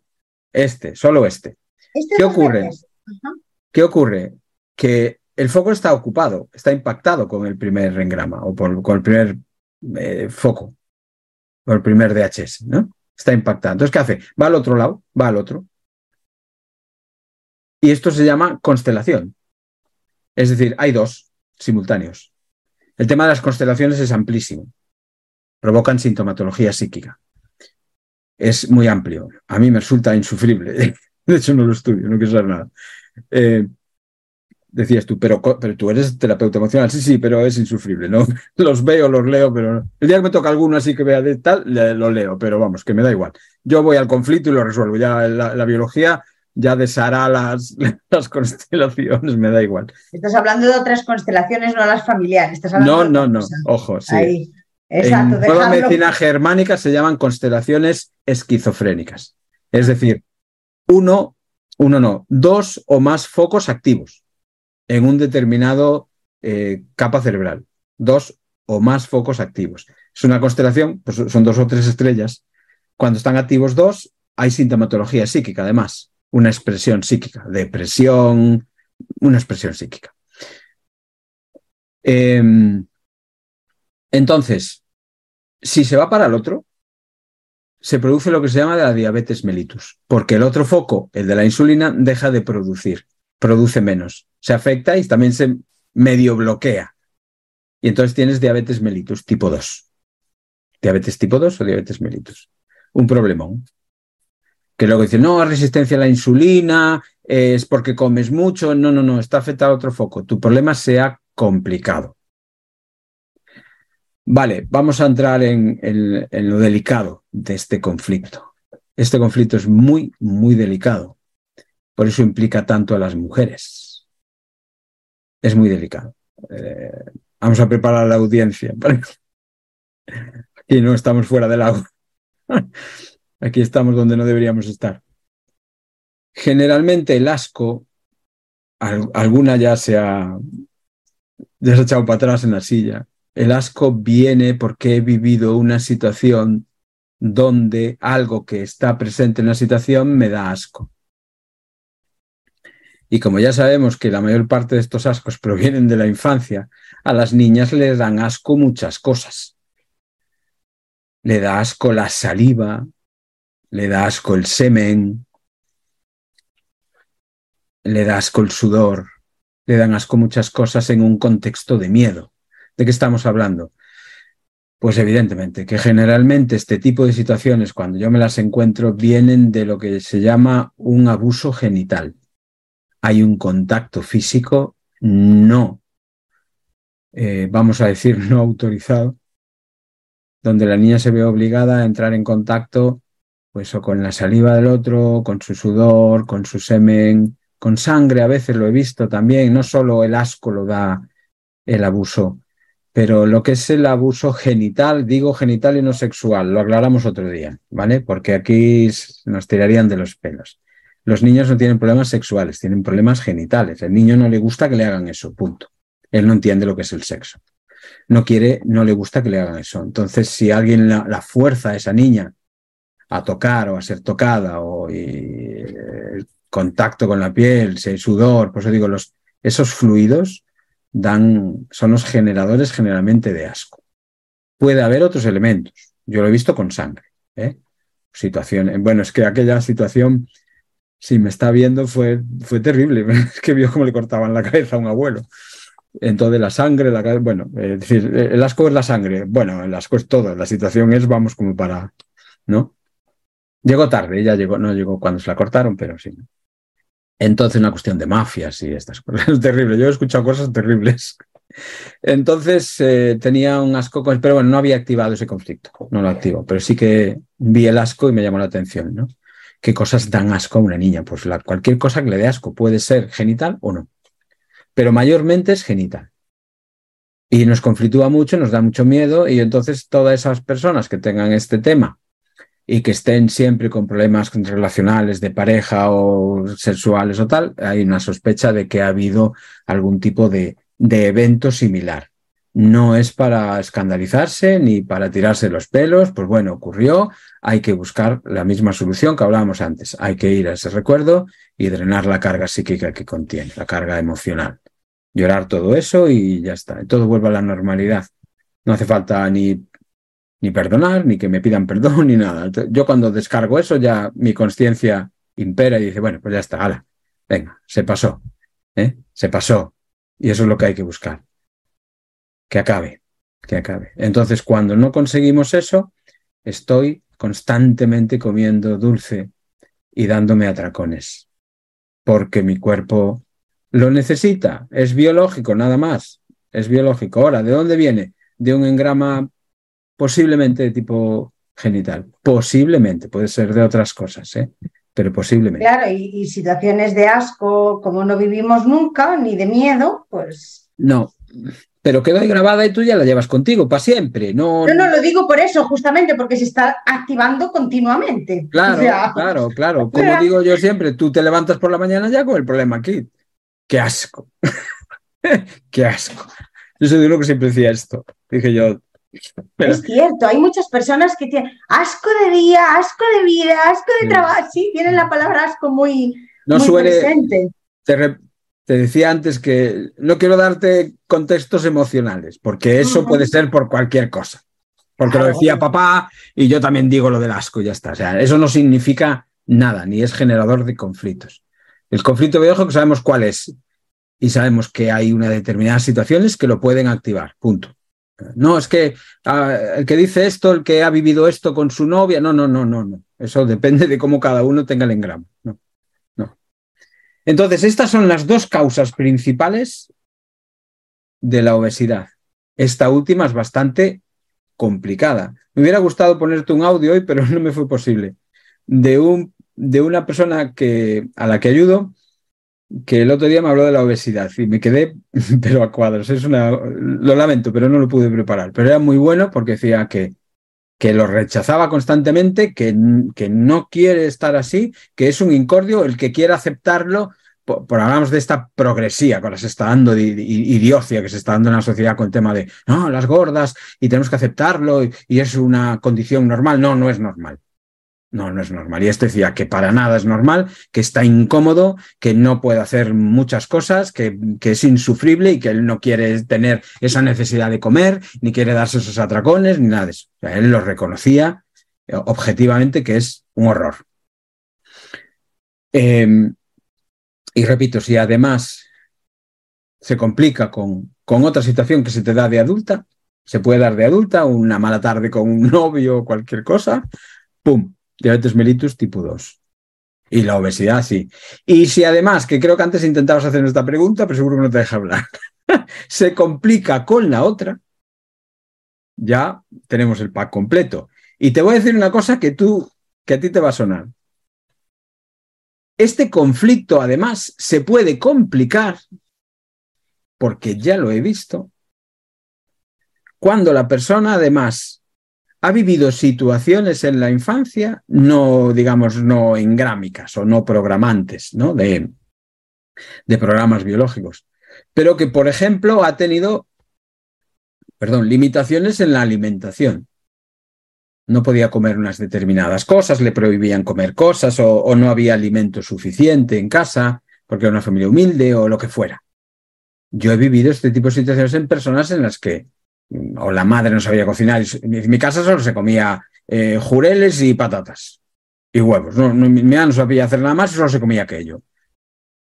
este, solo este. ¿Este ¿Qué ocurre? ¿Qué ocurre? Que el foco está ocupado, está impactado con el primer engrama o con el primer eh, foco o el primer DHS, ¿no? Está impactado. Entonces, ¿qué hace? Va al otro lado, va al otro. Y esto se llama constelación. Es decir, hay dos simultáneos. El tema de las constelaciones es amplísimo. Provocan sintomatología psíquica. Es muy amplio. A mí me resulta insufrible. De hecho, no lo estudio, no quiero saber nada. Eh, decías tú, pero, pero tú eres terapeuta emocional. Sí, sí, pero es insufrible, ¿no? Los veo, los leo, pero el día que me toca alguno así que vea de tal, lo leo, pero vamos, que me da igual. Yo voy al conflicto y lo resuelvo. Ya la, biología ya deshará las, las constelaciones, me da igual. Estás hablando de otras constelaciones, no las familiares. no, no, no, ojo, sí. Exacto, en nueva medicina germánica se llaman constelaciones esquizofrénicas. Es decir, uno, uno no, dos o más focos activos en un determinado eh, capa cerebral, dos o más focos activos. Es una constelación, pues son dos o tres estrellas. Cuando están activos dos, hay sintomatología psíquica, además, una expresión psíquica, depresión, una expresión psíquica. Em, entonces, si se va para el otro, se produce lo que se llama la diabetes mellitus, porque el otro foco, el de la insulina, deja de producir, produce menos se afecta y también se medio bloquea. Y entonces tienes diabetes mellitus tipo 2. Diabetes tipo 2 o diabetes mellitus. Un problemón. Que luego dicen, no, resistencia a la insulina, es porque comes mucho. No, no, no, está afectado a otro foco. Tu problema se ha complicado. Vale, vamos a entrar en, en lo delicado de este conflicto. Este conflicto es muy, muy delicado. Por eso implica tanto a las mujeres es muy delicado. Eh, vamos a preparar la audiencia. Aquí no estamos fuera del agua. Aquí estamos donde no deberíamos estar. Generalmente el asco, alguna ya se ha, ya se ha echado para atrás en la silla. El asco viene porque he vivido una situación donde algo que está presente en la situación me da asco. Y como ya sabemos que la mayor parte de estos ascos provienen de la infancia, a las niñas les dan asco muchas cosas. Le da asco la saliva, le da asco el semen, le da asco el sudor, le dan asco muchas cosas en un contexto de miedo. ¿De qué estamos hablando? Pues evidentemente que generalmente este tipo de situaciones, cuando yo me las encuentro, vienen de lo que se llama un abuso genital hay un contacto físico no, eh, vamos a decir, no autorizado, donde la niña se ve obligada a entrar en contacto pues o con la saliva del otro, con su sudor, con su semen, con sangre, a veces lo he visto también, no solo el asco lo da el abuso, pero lo que es el abuso genital, digo genital y no sexual, lo aclaramos otro día, ¿vale? Porque aquí nos tirarían de los pelos. Los niños no tienen problemas sexuales, tienen problemas genitales. El niño no le gusta que le hagan eso, punto. Él no entiende lo que es el sexo. No quiere, no le gusta que le hagan eso. Entonces, si alguien la, fuerza a esa niña a tocar o a ser tocada o el contacto con la piel, si hay sudor, pues yo digo, los, esos fluidos dan, son los generadores generalmente de asco. Puede haber otros elementos. Yo lo he visto con sangre. ¿eh? Situación, bueno, es que aquella situación si me está viendo, fue, fue terrible. Es que vio cómo le cortaban la cabeza a un abuelo. Entonces la sangre, la bueno, es decir, el asco es la sangre. Bueno, el asco es todo. La situación es, vamos, como para, ¿no? Llegó tarde, ya llegó, no llegó cuando se la cortaron, pero sí. Entonces una cuestión de mafias y estas cosas. Es terrible. Yo he escuchado cosas terribles. Entonces eh, tenía un asco, pero bueno, no había activado ese conflicto, no lo activo, pero sí que vi el asco y me llamó la atención, ¿no? ¿Qué cosas dan asco a una niña? Pues cualquier cosa que le dé asco puede ser genital o no, pero mayormente es genital. Y nos conflictúa mucho, nos da mucho miedo y entonces todas esas personas que tengan este tema y que estén siempre con problemas relacionales de pareja o sexuales o tal, hay una sospecha de que ha habido algún tipo de, de evento similar no es para escandalizarse ni para tirarse los pelos, pues bueno, ocurrió, hay que buscar la misma solución que hablábamos antes, hay que ir a ese recuerdo y drenar la carga psíquica que contiene, la carga emocional. Llorar todo eso y ya está, todo vuelve a la normalidad. No hace falta ni, ni perdonar, ni que me pidan perdón, ni nada. Yo cuando descargo eso ya mi conciencia impera y dice, bueno, pues ya está, ala, Venga, se pasó. ¿eh? Se pasó. Y eso es lo que hay que buscar. Que acabe, que acabe. Entonces, cuando no conseguimos eso, estoy constantemente comiendo dulce y dándome atracones, porque mi cuerpo lo necesita, es biológico, nada más, es biológico. Ahora, ¿de dónde viene? De un engrama posiblemente de tipo genital, posiblemente, puede ser de otras cosas, ¿eh? pero posiblemente. Claro, y, y situaciones de asco, como no vivimos nunca, ni de miedo, pues... No, pero quedó ahí grabada y tú ya la llevas contigo para siempre. No, No, no, lo digo por eso, justamente porque se está activando continuamente. Claro, O sea, claro, claro. Como digo yo siempre, tú te levantas por la mañana ya con el problema aquí. Qué asco. Qué asco. Yo soy de uno que siempre decía esto. Dije yo. pero- Es cierto, hay muchas personas que tienen asco de día, asco de vida, asco de trabajo. Sí, tienen la palabra asco muy, no muy suele. presente. Te, re- te decía antes que no quiero darte contextos emocionales, porque eso puede ser por cualquier cosa. Porque lo decía papá y yo también digo lo del asco, y ya está. O sea, eso no significa nada, ni es generador de conflictos. El conflicto biológico sabemos cuál es y sabemos que hay una determinadas situaciones que lo pueden activar. Punto. No, es que ah, el que dice esto, el que ha vivido esto con su novia, no, no, no, no, no. Eso depende de cómo cada uno tenga el engrama. No. Entonces, estas son las dos causas principales de la obesidad. Esta última es bastante complicada. Me hubiera gustado ponerte un audio hoy, pero no me fue posible. De, un, de una persona que, a la que ayudo, que el otro día me habló de la obesidad y me quedé, pero a cuadros. Es una, lo lamento, pero no lo pude preparar. Pero era muy bueno porque decía que, que lo rechazaba constantemente, que, que no quiere estar así, que es un incordio el que quiera aceptarlo. Por, hablamos de esta progresía que se está dando, idiocia que se está dando en la sociedad con el tema de no, las gordas y tenemos que aceptarlo y es una condición normal. No, no es normal. No, no es normal. Y este decía que para nada es normal, que está incómodo, que no puede hacer muchas cosas, que, que, es insufrible y que él no quiere tener esa necesidad de comer, ni quiere darse esos atracones, ni nada de eso. O sea, él lo reconocía eh, objetivamente que es un horror. Eh, y repito, si además se complica con, con otra situación que se te da de adulta, se puede dar de adulta, una mala tarde con un novio o cualquier cosa, ¡pum! Diabetes mellitus tipo 2. Y la obesidad, sí. Y si además, que creo que antes intentabas hacer esta pregunta, pero seguro que no te deja hablar, se complica con la otra, ya tenemos el pack completo. Y te voy a decir una cosa que tú, que a ti te va a sonar. Este conflicto, además, se puede complicar, porque ya lo he visto, cuando la persona, además, ha vivido situaciones en la infancia no, digamos, no engrámicas o no programantes, ¿no? De, de programas biológicos, pero que, por ejemplo, ha tenido, perdón, limitaciones en la alimentación. No podía comer unas determinadas cosas, le prohibían comer cosas o, o no había alimento suficiente en casa porque era una familia humilde o lo que fuera. Yo he vivido este tipo de situaciones en personas en las que o la madre no sabía cocinar. En mi casa solo se comía eh, jureles y patatas y huevos. No, mi mamá no sabía hacer nada más solo se comía aquello.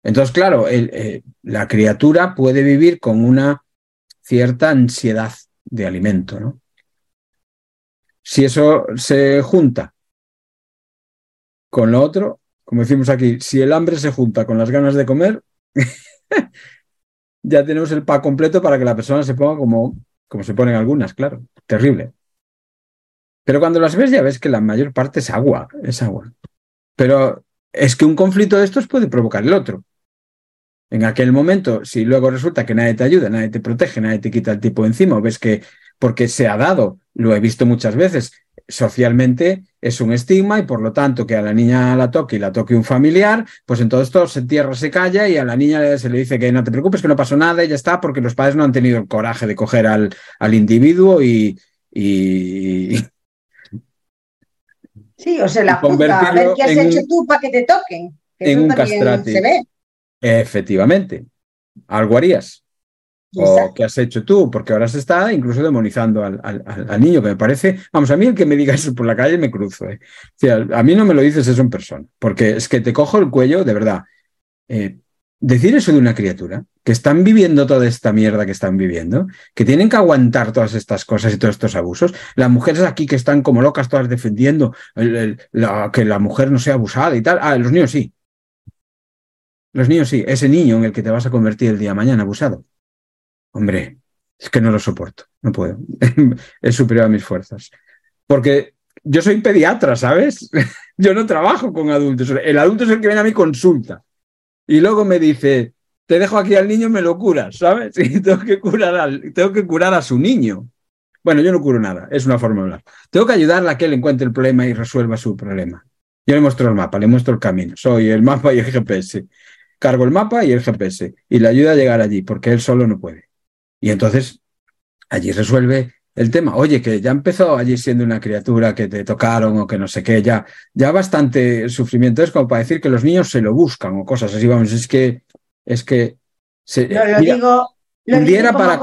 Entonces, claro, eh, la criatura puede vivir con una cierta ansiedad de alimento, ¿no? Si eso se junta con lo otro, como decimos aquí, si el hambre se junta con las ganas de comer, ya tenemos el pack completo para que la persona se ponga como como se ponen algunas, claro, terrible. Pero cuando las ves ya ves que la mayor parte es agua, es agua. Pero es que un conflicto de estos puede provocar el otro. En aquel momento, si luego resulta que nadie te ayuda, nadie te protege, nadie te quita el tipo encima, ves que porque se ha dado, lo he visto muchas veces, socialmente es un estigma y por lo tanto que a la niña la toque y la toque un familiar, pues en todo esto se entierra, se calla y a la niña se le dice que no te preocupes, que no pasó nada y ya está, porque los padres no han tenido el coraje de coger al, al individuo y, y... Sí, o se la juzga, a ver qué has hecho un, tú para que te toquen. Que en un castrate. Se ve. Efectivamente, algo harías. O qué has hecho tú, porque ahora se está incluso demonizando al, al, al, niño, que me parece, vamos, a mí el que me diga eso por la calle me cruzo. ¿eh? O sea, a mí no me lo dices eso en persona, porque es que te cojo el cuello, de verdad. eh, decir eso de una criatura, que están viviendo toda esta mierda que están viviendo, que tienen que aguantar todas estas cosas y todos estos abusos. Las mujeres aquí que están como locas todas defendiendo que la mujer no sea abusada y tal. Ah, los niños sí. Los niños sí. Ese niño en el que te vas a convertir el día de mañana abusado. Hombre, es que no lo soporto. No puedo. es superior a mis fuerzas. Porque yo soy pediatra, ¿sabes? yo no trabajo con adultos. El adulto es el que viene a mi consulta. Y luego me dice, te dejo aquí al niño, me lo curas, ¿sabes? Y tengo que curar, al, tengo que curar a su niño. Bueno, yo no curo nada, es una forma de hablar. Tengo que ayudarle a que él encuentre el problema y resuelva su problema. Yo le muestro el mapa, le muestro el camino. Soy el mapa y el GPS. Cargo el mapa y el GPS y le ayuda a llegar allí, porque él solo no puede. Y entonces allí resuelve el tema. Oye, que ya empezó allí siendo una criatura que te tocaron o que no sé qué, ya, ya bastante sufrimiento es como para decir que los niños se lo buscan o cosas así. Vamos, es que, es que. Se, lo, digo. un día para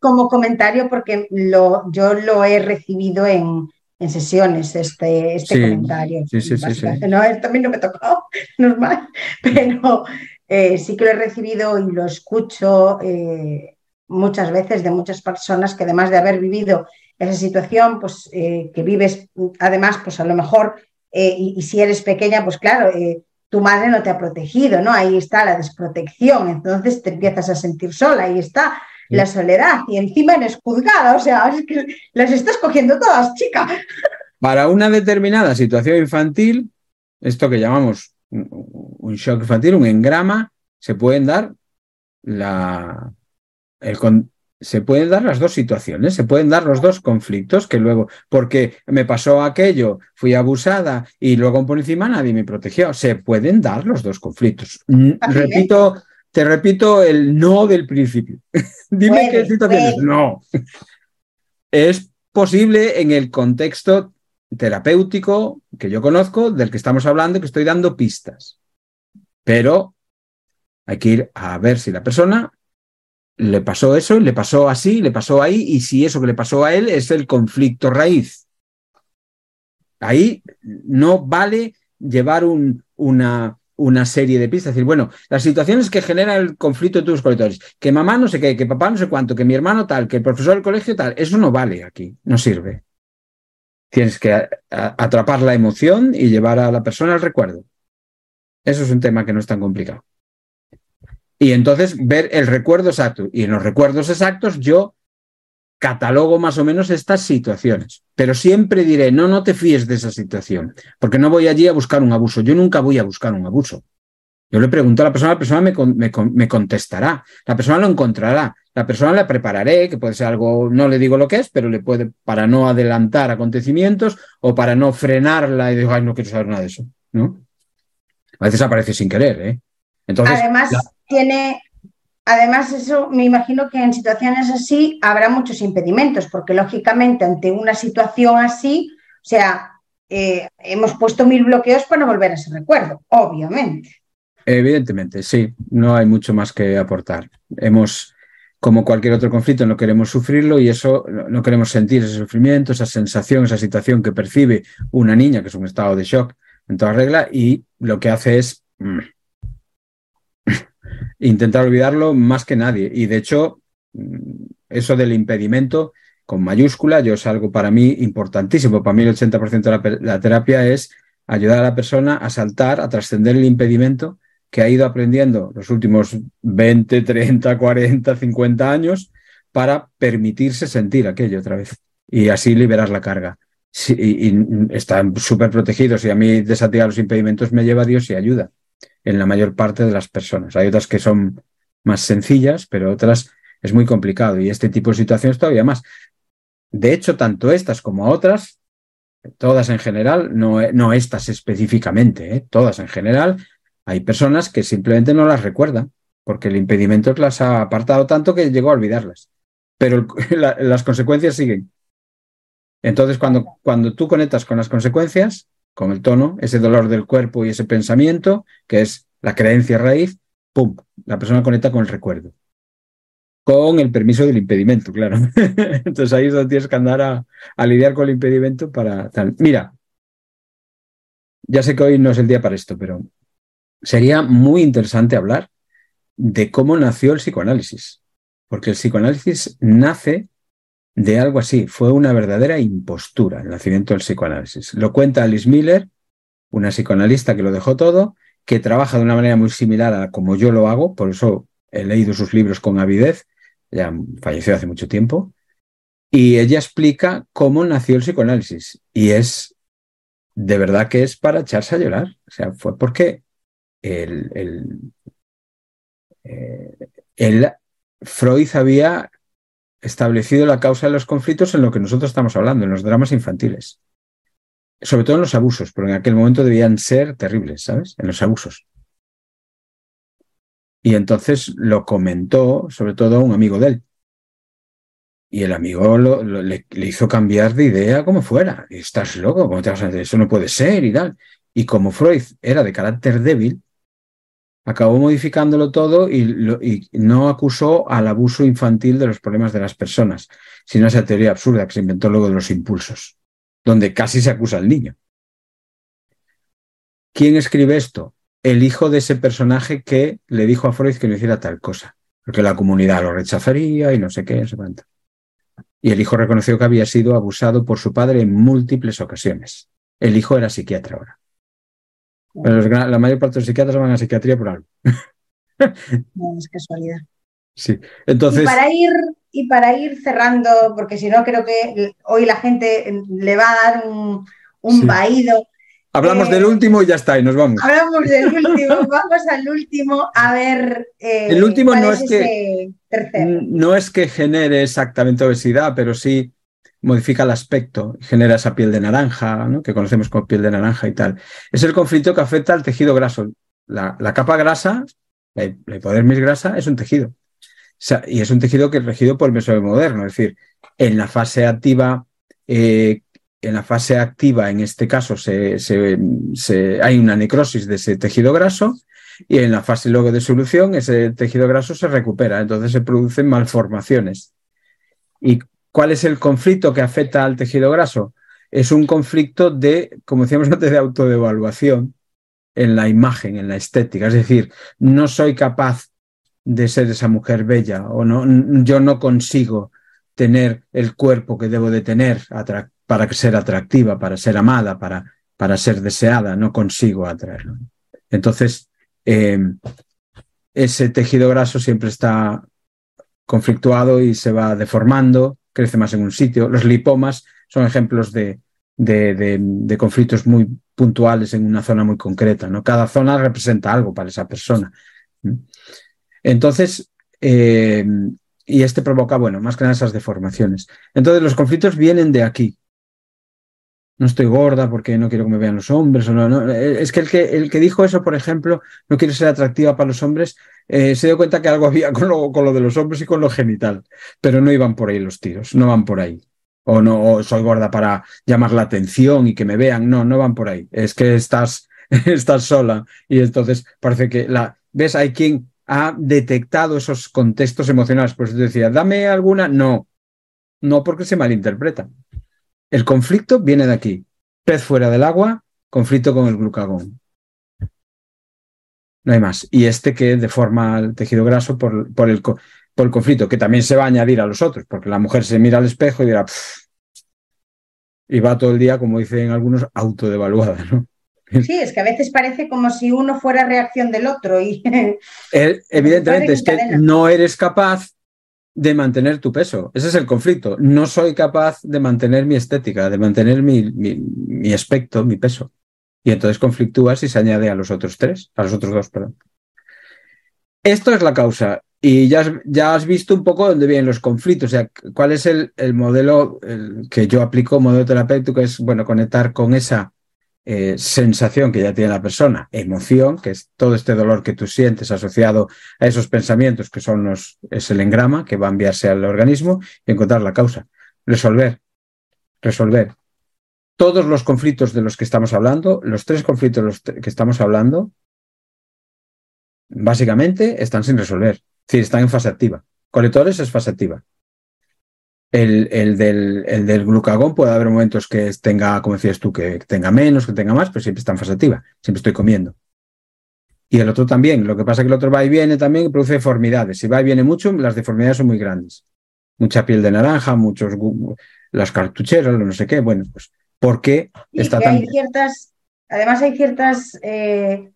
como, comentario porque lo, yo lo he recibido en, en sesiones este, este comentario. Sí, sí, sí, No, también no me tocó, normal, pero eh, sí que lo he recibido y lo escucho eh, muchas veces de muchas personas que además de haber vivido esa situación, pues eh, que vives además, pues a lo mejor, y, si eres pequeña, pues claro, tu madre no te ha protegido, ¿no? Ahí está la desprotección, entonces te empiezas a sentir sola, ahí está la soledad y encima eres juzgada, o sea, es que las estás cogiendo todas, chica. Para una determinada situación infantil, esto que llamamos un shock infantil, un engrama, se pueden dar la, se pueden dar las dos situaciones, se pueden dar los dos conflictos que luego, porque me pasó aquello, fui abusada y luego por encima nadie me protegió. Se pueden dar los dos conflictos. Repito, te repito el no del principio. Dime qué situaciones. No. es posible en el contexto terapéutico que yo conozco, del que estamos hablando, que estoy dando pistas. Pero hay que ir a ver si la persona le pasó eso, le pasó así, le pasó ahí, y si eso que le pasó a él es el conflicto raíz. Ahí no vale llevar un, una, una serie de pistas, es decir, bueno, las situaciones que generan el conflicto de tus colectores, que mamá no sé qué, que papá no sé cuánto, que mi hermano tal, que el profesor del colegio tal, eso no vale aquí, no sirve. Tienes que atrapar la emoción y llevar a la persona al recuerdo. Eso es un tema que no es tan complicado. Y entonces ver el recuerdo exacto. Y en los recuerdos exactos yo catalogo más o menos estas situaciones. Pero siempre diré, no, no te fíes de esa situación, porque no voy allí a buscar un abuso. Yo nunca voy a buscar un abuso. Yo le pregunto a la persona, la persona me, me, contestará, la persona lo encontrará, la persona la prepararé, que puede ser algo, no le digo lo que es, pero le puede, para no adelantar acontecimientos o para no frenarla y digo, ay, no quiero saber nada de eso, ¿no? A veces aparece sin querer, ¿eh? Entonces, Además, tiene, además eso me imagino que en situaciones así habrá muchos impedimentos, porque lógicamente ante una situación así, o sea, eh, hemos puesto mil bloqueos para no volver a ese recuerdo, obviamente. Evidentemente, sí, no hay mucho más que aportar. Hemos, como cualquier otro conflicto, no queremos sufrirlo y eso no queremos sentir ese sufrimiento, esa sensación, esa situación que percibe una niña, que es un estado de shock en toda regla, y lo que hace es mm, intentar olvidarlo más que nadie. Y de hecho, mm, eso del impedimento con mayúscula, yo es algo para mí importantísimo. Para mí el 80% de la, terapia es ayudar a la persona a saltar, a trascender el impedimento que ha ido aprendiendo los últimos 20, 30, 40, 50 años para permitirse sentir aquello otra vez y así liberar la carga. están súper protegidos y a mí desativar los impedimentos me lleva a Dios y ayuda en la mayor parte de las personas. Hay otras que son más sencillas, pero otras es muy complicado y este tipo de situaciones todavía más. De hecho, tanto estas como otras, todas en general, no, no estas específicamente, ¿eh? todas en general, hay personas que simplemente no las recuerdan porque el impedimento las ha apartado tanto que llegó a olvidarlas. Pero las consecuencias siguen. Entonces, cuando, cuando tú conectas con las consecuencias, con el tono, ese dolor del cuerpo y ese pensamiento, que es la creencia raíz, ¡pum! La persona conecta con el recuerdo. Con el permiso del impedimento, claro. Entonces ahí es donde tienes que andar a, lidiar con el impedimento para tal. Mira, ya sé que hoy no es el día para esto, pero sería muy interesante hablar de cómo nació el psicoanálisis, porque el psicoanálisis nace de algo así, fue una verdadera impostura el nacimiento del psicoanálisis. Lo cuenta Alice Miller, una psicoanalista que lo dejó todo, que trabaja de una manera muy similar a como yo lo hago, por eso he leído sus libros con avidez, ya falleció hace mucho tiempo, y ella explica cómo nació el psicoanálisis. Y es, de verdad que es para echarse a llorar. O sea, fue porque el, eh, Freud había establecido la causa de los conflictos en lo que nosotros estamos hablando, en los dramas infantiles. Sobre todo en los abusos, pero en aquel momento debían ser terribles, ¿sabes? En los abusos. Y entonces lo comentó, sobre todo, un amigo de él. Y el amigo le, hizo cambiar de idea como fuera. Estás loco, ¿cómo te vas a? Eso no puede ser y tal. Y como Freud era de carácter débil, acabó modificándolo todo y, no acusó al abuso infantil de los problemas de las personas, sino esa teoría absurda que se inventó luego de los impulsos, donde casi se acusa al niño. ¿Quién escribe esto? El hijo de ese personaje que le dijo a Freud que no hiciera tal cosa, porque la comunidad lo rechazaría y no sé qué, no sé cuánto. Y el hijo reconoció que había sido abusado por su padre en múltiples ocasiones. El hijo era psiquiatra ahora. La mayor parte de los psiquiatras van a psiquiatría por algo. No es casualidad. Sí, entonces. Y para ir, y para ir cerrando, porque si no creo que hoy la gente le va a dar un, un vaído Hablamos del eh, último y ya está, y nos vamos. Hablamos del último, vamos al último a ver. Eh, el último no es, que no es que genere exactamente obesidad, pero sí modifica el aspecto, genera esa piel de naranja, que conocemos como piel de naranja y tal. Es el conflicto que afecta al tejido graso. La, capa grasa, la, hipodermis grasa, es un tejido. y es un tejido que es regido por el mesodermo moderno, es decir, en la fase activa eh, en la fase activa, en este caso, se, hay una necrosis de ese tejido graso y en la fase luego de solución ese tejido graso se recupera, entonces se producen malformaciones. ¿Y cuál es el conflicto que afecta al tejido graso? Es un conflicto de, como decíamos antes, de autodevaluación en la imagen, en la estética. Es decir, no soy capaz de ser esa mujer bella o no, yo no consigo tener el cuerpo que debo de tener, para ser atractiva, para ser amada, para, para ser deseada, no consigo atraerlo. Entonces, eh, ese tejido graso siempre está conflictuado y se va deformando, crece más en un sitio. Los lipomas son ejemplos de, de, conflictos muy puntuales en una zona muy concreta. ¿no? Cada zona representa algo para esa persona. Entonces, eh, y este provoca, bueno, más que nada esas deformaciones. Entonces, los conflictos vienen de aquí, no estoy gorda porque no quiero que me vean los hombres. O no, Es que el, que el que dijo eso, por ejemplo, no quiere ser atractiva para los hombres, eh, se dio cuenta que algo había con lo, con lo de los hombres y con lo genital, pero no iban por ahí los tiros, no van por ahí. O no soy gorda para llamar la atención y que me vean, no, no van por ahí. Es que estás, estás sola y entonces parece que la... ¿Ves? Hay quien ha detectado esos contextos emocionales. Pues decía, dame alguna. No, no porque se malinterpreta. El conflicto viene de aquí. Pez fuera del agua, conflicto con el glucagón. No hay más. Y este que deforma el tejido graso por, por, el, por el conflicto, que también se va a añadir a los otros, porque la mujer se mira al espejo y dirá, y va todo el día, como dicen algunos, autodevaluada, ¿no? Sí, es que a veces parece como si uno fuera reacción del otro. Y... Evidentemente, es que no eres capaz de mantener tu peso. Ese es el conflicto. No soy capaz de mantener mi estética, de mantener mi, mi, aspecto, mi peso. Y entonces conflictúas y se añade a los otros tres, a los otros dos, perdón. Esto es la causa. Y ya, ya has visto un poco dónde vienen los conflictos, o sea, cuál es el, el modelo que yo aplico, modelo terapéutico, es, bueno, conectar con esa eh, sensación que ya tiene la persona, emoción, que es todo este dolor que tú sientes asociado a esos pensamientos que son los, es el engrama que va a enviarse al organismo y encontrar la causa. Resolver, resolver. Todos los conflictos de los que estamos hablando, los tres conflictos de los que estamos hablando, básicamente están sin resolver. Es decir, están en fase activa. Colectores es fase activa. El, del, el, del, glucagón puede haber momentos que tenga, como decías tú, que tenga menos, que tenga más, pero siempre está en fase activa, siempre estoy comiendo. y el otro también. Lo que pasa es que el otro va y viene también y produce deformidades. Si va y viene mucho, las deformidades son muy grandes. Mucha piel de naranja, muchos las cartucheras, no sé qué. Bueno, pues ¿por qué está tan... Hay ciertas, además hay ciertas eh,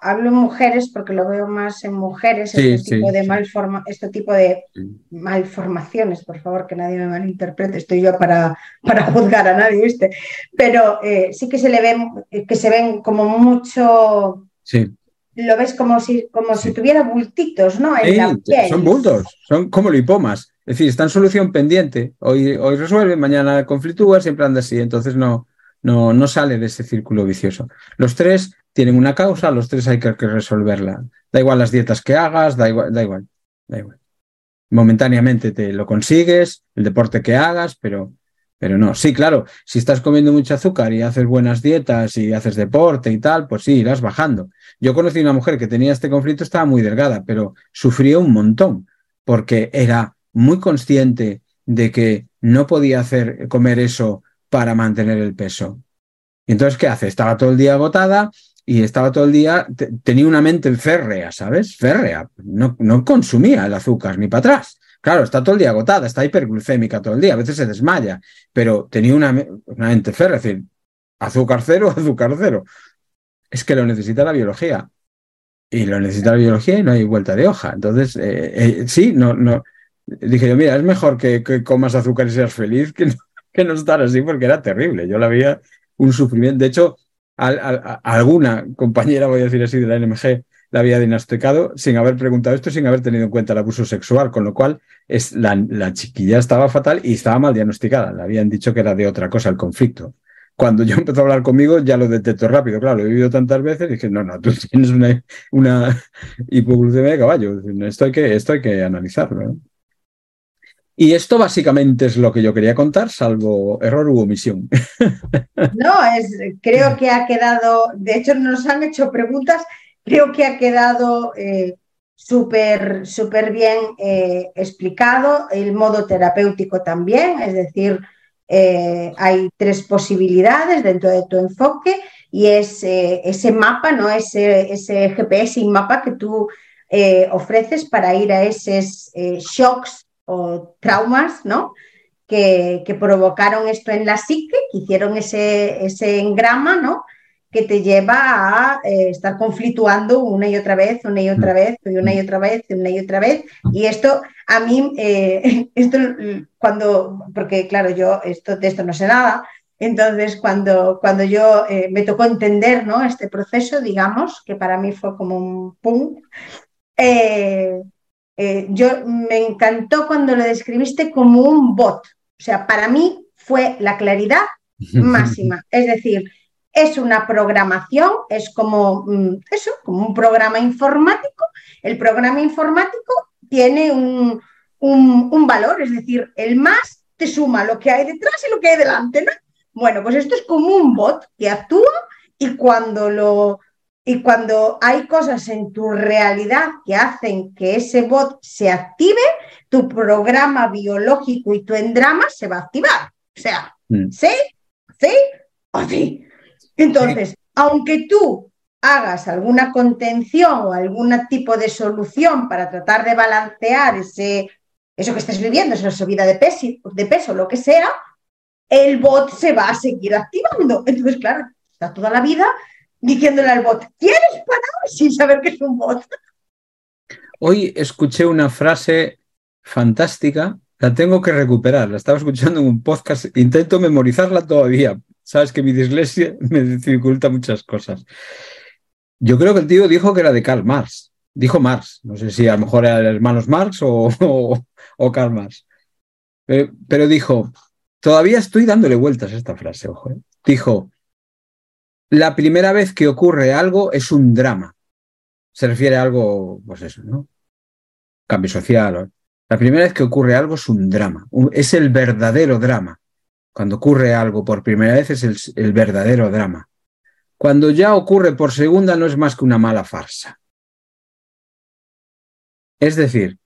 hablo en mujeres porque lo veo más en mujeres, este, tipo de malforma, este tipo de malformaciones, por favor, que nadie me malinterprete, estoy yo para, para juzgar a nadie, ¿viste? Pero eh, sí que se le ven, que se ven como mucho... Sí. Lo ves como si, como si tuviera bultitos, ¿no? Son bultos, son como lipomas. Es decir, está en solución pendiente. Hoy, hoy resuelve, mañana conflictúa, siempre anda así. Entonces no, no, no sale de ese círculo vicioso. Los tres tienen una causa, los tres hay que, resolverla. Da igual las dietas que hagas, da igual, da igual, da igual. Momentáneamente te lo consigues, el deporte que hagas, pero, pero no. Sí, claro, si estás comiendo mucho azúcar y haces buenas dietas y haces deporte y tal, pues sí, irás bajando. Yo conocí una mujer que tenía este conflicto, estaba muy delgada, pero sufría un montón porque era muy consciente de que no podía hacer comer eso para mantener el peso. Entonces, ¿qué hace? Estaba todo el día agotada y estaba todo el día, tenía una mente férrea, ¿sabes? Férrea. No, no consumía el azúcar ni para atrás. Claro, está todo el día agotada, está hiperglucémica todo el día, a veces se desmaya, pero tenía una, una mente férrea, es decir, azúcar cero, azúcar cero. Es que lo necesita la biología. Y lo necesita la biología y no hay vuelta de hoja. Entonces, eh, eh, sí, no, no. Dije yo, mira, es mejor que, que comas azúcar y seas feliz que no, que no estar así porque era terrible. Yo la veía un sufrimiento. De hecho, alguna compañera, voy a decir así, de la NMG, la había diagnosticado sin haber preguntado esto, sin haber tenido en cuenta el abuso sexual, con lo cual es, la, chiquilla estaba fatal y estaba mal diagnosticada. Le habían dicho que era de otra cosa el conflicto. Cuando yo empezó a hablar conmigo, ya lo detecto rápido. Claro, lo he vivido tantas veces y dije, no, no, tú tienes una, una hipoglucemia de caballo. Esto hay que, esto hay que analizarlo. Y esto básicamente es lo que yo quería contar, salvo error u omisión. No, es, creo que ha quedado, de hecho nos han hecho preguntas, creo que ha quedado eh, súper súper bien eh, explicado, el modo terapéutico también, es decir, eh, hay tres posibilidades dentro de tu enfoque y es ese mapa, ¿no? ese, ese GPS y mapa que tú ofreces para ir a esos shocks o traumas, ¿no? Que, provocaron esto en la psique, que hicieron ese, ese engrama, ¿no? Que te lleva a eh, estar conflictuando una y otra vez, una y otra vez, una y otra vez, una y otra vez. Y esto a mí, eh, esto cuando, porque claro, yo esto, de esto no sé nada, entonces, cuando, cuando yo eh, me tocó entender ¿no? este proceso, digamos, que para mí fue como un pum, eh, yo me encantó cuando lo describiste como un bot. O sea, para mí fue la claridad máxima. Es decir, es una programación, es como mm, eso, como un programa informático. El programa informático tiene un, un, valor, es decir, el más te suma lo que hay detrás y lo que hay delante, ¿no? Bueno, pues esto es como un bot que actúa y cuando lo, y cuando hay cosas en tu realidad que hacen que ese bot se active, tu programa biológico y tu endrama se va a activar. O sea, mm. ¿sí? ¿Sí? ¿O sí? Entonces, aunque tú hagas alguna contención o algún tipo de solución para tratar de balancear ese, eso que estés viviendo, esa subida de peso, de peso, lo que sea, el bot se va a seguir activando. Entonces, claro, está toda la vida diciéndole al bot, ¿quieres parar? Sin saber que es un bot. Hoy escuché una frase fantástica, la tengo que recuperar, la estaba escuchando en un podcast, intento memorizarla todavía. Sabes que mi dislexia me dificulta muchas cosas. Yo creo que el tío dijo que era de Karl Marx. Dijo Marx. No sé si a lo mejor era hermanos Marx o, o, Karl Marx. Pero, dijo, todavía estoy dándole vueltas a esta frase, ojo. ¿eh? Dijo, la primera vez que ocurre algo es un drama. Se refiere a algo, pues eso, ¿no? Cambio social. La primera vez que ocurre algo es un drama. Es el verdadero drama. Cuando ocurre algo por primera vez es el, el verdadero drama. Cuando ya ocurre por segunda no es más que una mala farsa. Es decir,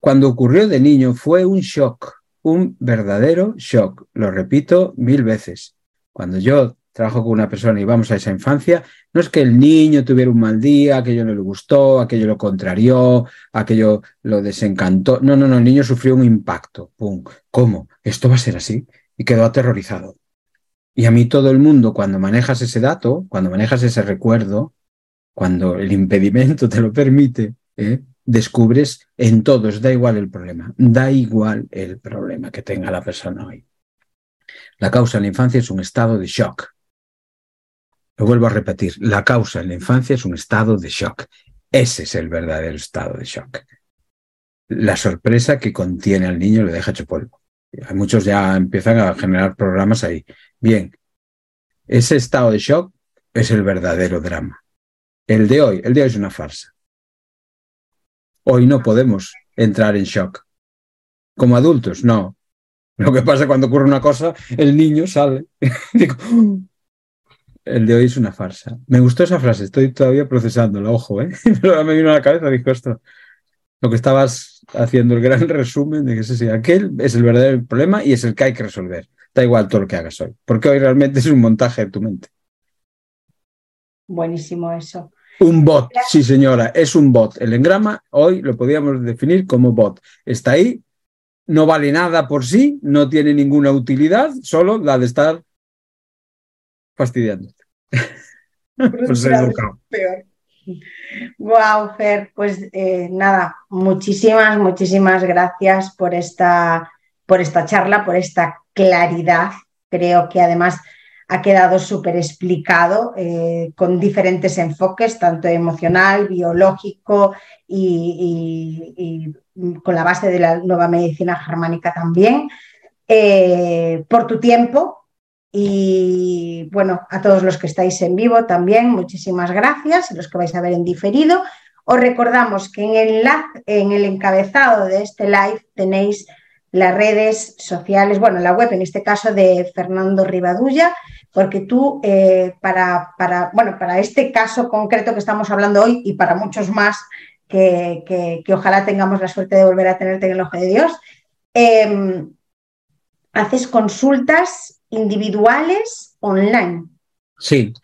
cuando ocurrió de niño fue un shock, un verdadero shock. Lo repito mil veces. Cuando yo trabajo con una persona y vamos a esa infancia, no es que el niño tuviera un mal día, aquello no le gustó, aquello lo contrarió, aquello lo desencantó. No, no, no, el niño sufrió un impacto. ¡Pum! ¿Cómo? ¿Esto va a ser así? Y quedó aterrorizado. Y a mí todo el mundo, cuando manejas ese dato, cuando manejas ese recuerdo, cuando el impedimento te lo permite, ¿eh? descubres en todos, da igual el problema, da igual el problema que tenga la persona hoy. La causa en la infancia es un estado de shock. Lo vuelvo a repetir, la causa en la infancia es un estado de shock. Ese es el verdadero estado de shock. La sorpresa que contiene al niño le deja hecho polvo. Muchos ya empiezan a generar programas ahí. Bien, ese estado de shock es el verdadero drama. El de hoy, el de hoy es una farsa. Hoy no podemos entrar en shock. Como adultos, no. Lo que pasa cuando ocurre una cosa, el niño sale. el de hoy es una farsa. Me gustó esa frase, estoy todavía procesándola, ojo, ¿eh? me vino a la cabeza, dijo esto. Lo que estabas haciendo, el gran resumen de que ese, aquel es el verdadero problema y es el que hay que resolver. Da igual todo lo que hagas hoy, porque hoy realmente es un montaje de tu mente. Buenísimo eso. Un bot, sí señora, es un bot. El engrama hoy lo podríamos definir como bot. Está ahí, no vale nada por sí, no tiene ninguna utilidad, solo la de estar fastidiando. pues peor. Wow, Fer, pues eh, nada, muchísimas, muchísimas gracias por esta, por esta charla, por esta claridad. Creo que además ha quedado súper explicado eh, con diferentes enfoques, tanto emocional, biológico y, con la base de la nueva medicina germánica también. Eh, por tu tiempo y bueno, a todos los que estáis en vivo también, muchísimas gracias, los que vais a ver en diferido. Os recordamos que en el, en el encabezado de este live tenéis las redes sociales, bueno, la web en este caso de Fernando Rivadulla, porque tú eh, para, para, bueno, para este caso concreto que estamos hablando hoy y para muchos más que, que, ojalá tengamos la suerte de volver a tenerte en el ojo de Dios, em, haces consultas individuales online. Sí,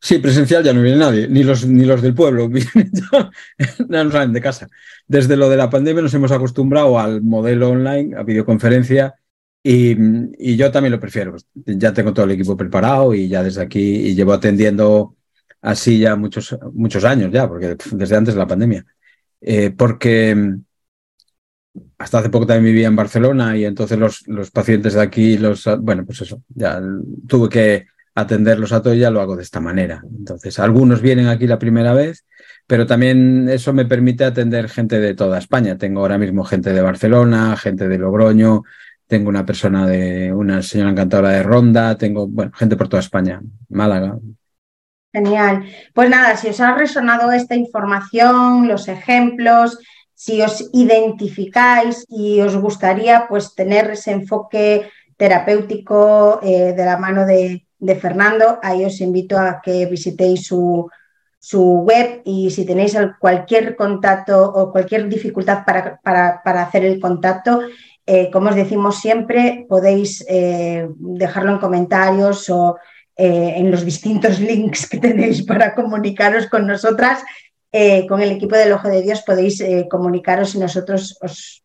Sí, presencial ya no viene nadie, ni los, ni los del pueblo, no salen de casa. Desde lo de la pandemia nos hemos acostumbrado al modelo online, a videoconferencia, y, yo también lo prefiero. Ya tengo todo el equipo preparado y ya desde aquí y llevo atendiendo así ya muchos, muchos años ya, porque desde antes de la pandemia. Eh, porque hasta hace poco también vivía en Barcelona y entonces los, los pacientes de aquí, los, bueno, pues eso, ya tuve que atenderlos a todos y ya lo hago de esta manera. Entonces, algunos vienen aquí la primera vez, pero también eso me permite atender gente de toda España. Tengo ahora mismo gente de Barcelona, gente de Logroño, tengo una persona de una señora encantadora de Ronda, tengo bueno, gente por toda España, Málaga. Genial. Pues nada, si os ha resonado esta información, los ejemplos, si os identificáis y os gustaría pues tener ese enfoque terapéutico eh, de la mano de, Fernando, ahí os invito a que visitéis su, su web y si tenéis cualquier contacto o cualquier dificultad para, para, para hacer el contacto, eh, como os decimos siempre, podéis eh, dejarlo en comentarios o eh, en los distintos links que tenéis para comunicaros con nosotras. con el equipo del Ojo de Dios podéis comunicaros y nosotros os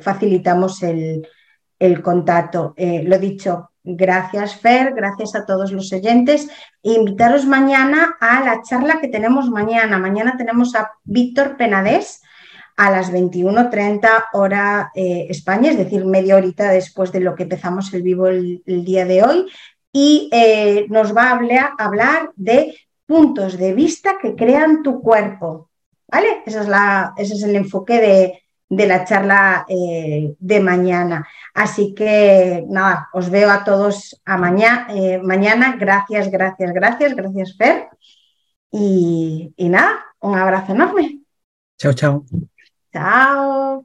facilitamos el, contacto. lo dicho, gracias Fer, gracias a todos los oyentes. E invitaros mañana a la charla que tenemos mañana. Mañana tenemos a Víctor Penadés a las 21.30 hora eh, España, es decir, media horita después de lo que empezamos el vivo el, día de hoy, y eh, nos va a hablar, de puntos de vista que crean tu cuerpo. ¿Vale? Esa es la, ese es el enfoque de, la charla eh, de mañana. Así que nada, os veo a todos a mañana. mañana. Gracias, gracias, gracias, gracias, Fer. Y nada, un abrazo enorme. Chao, chao. Chao.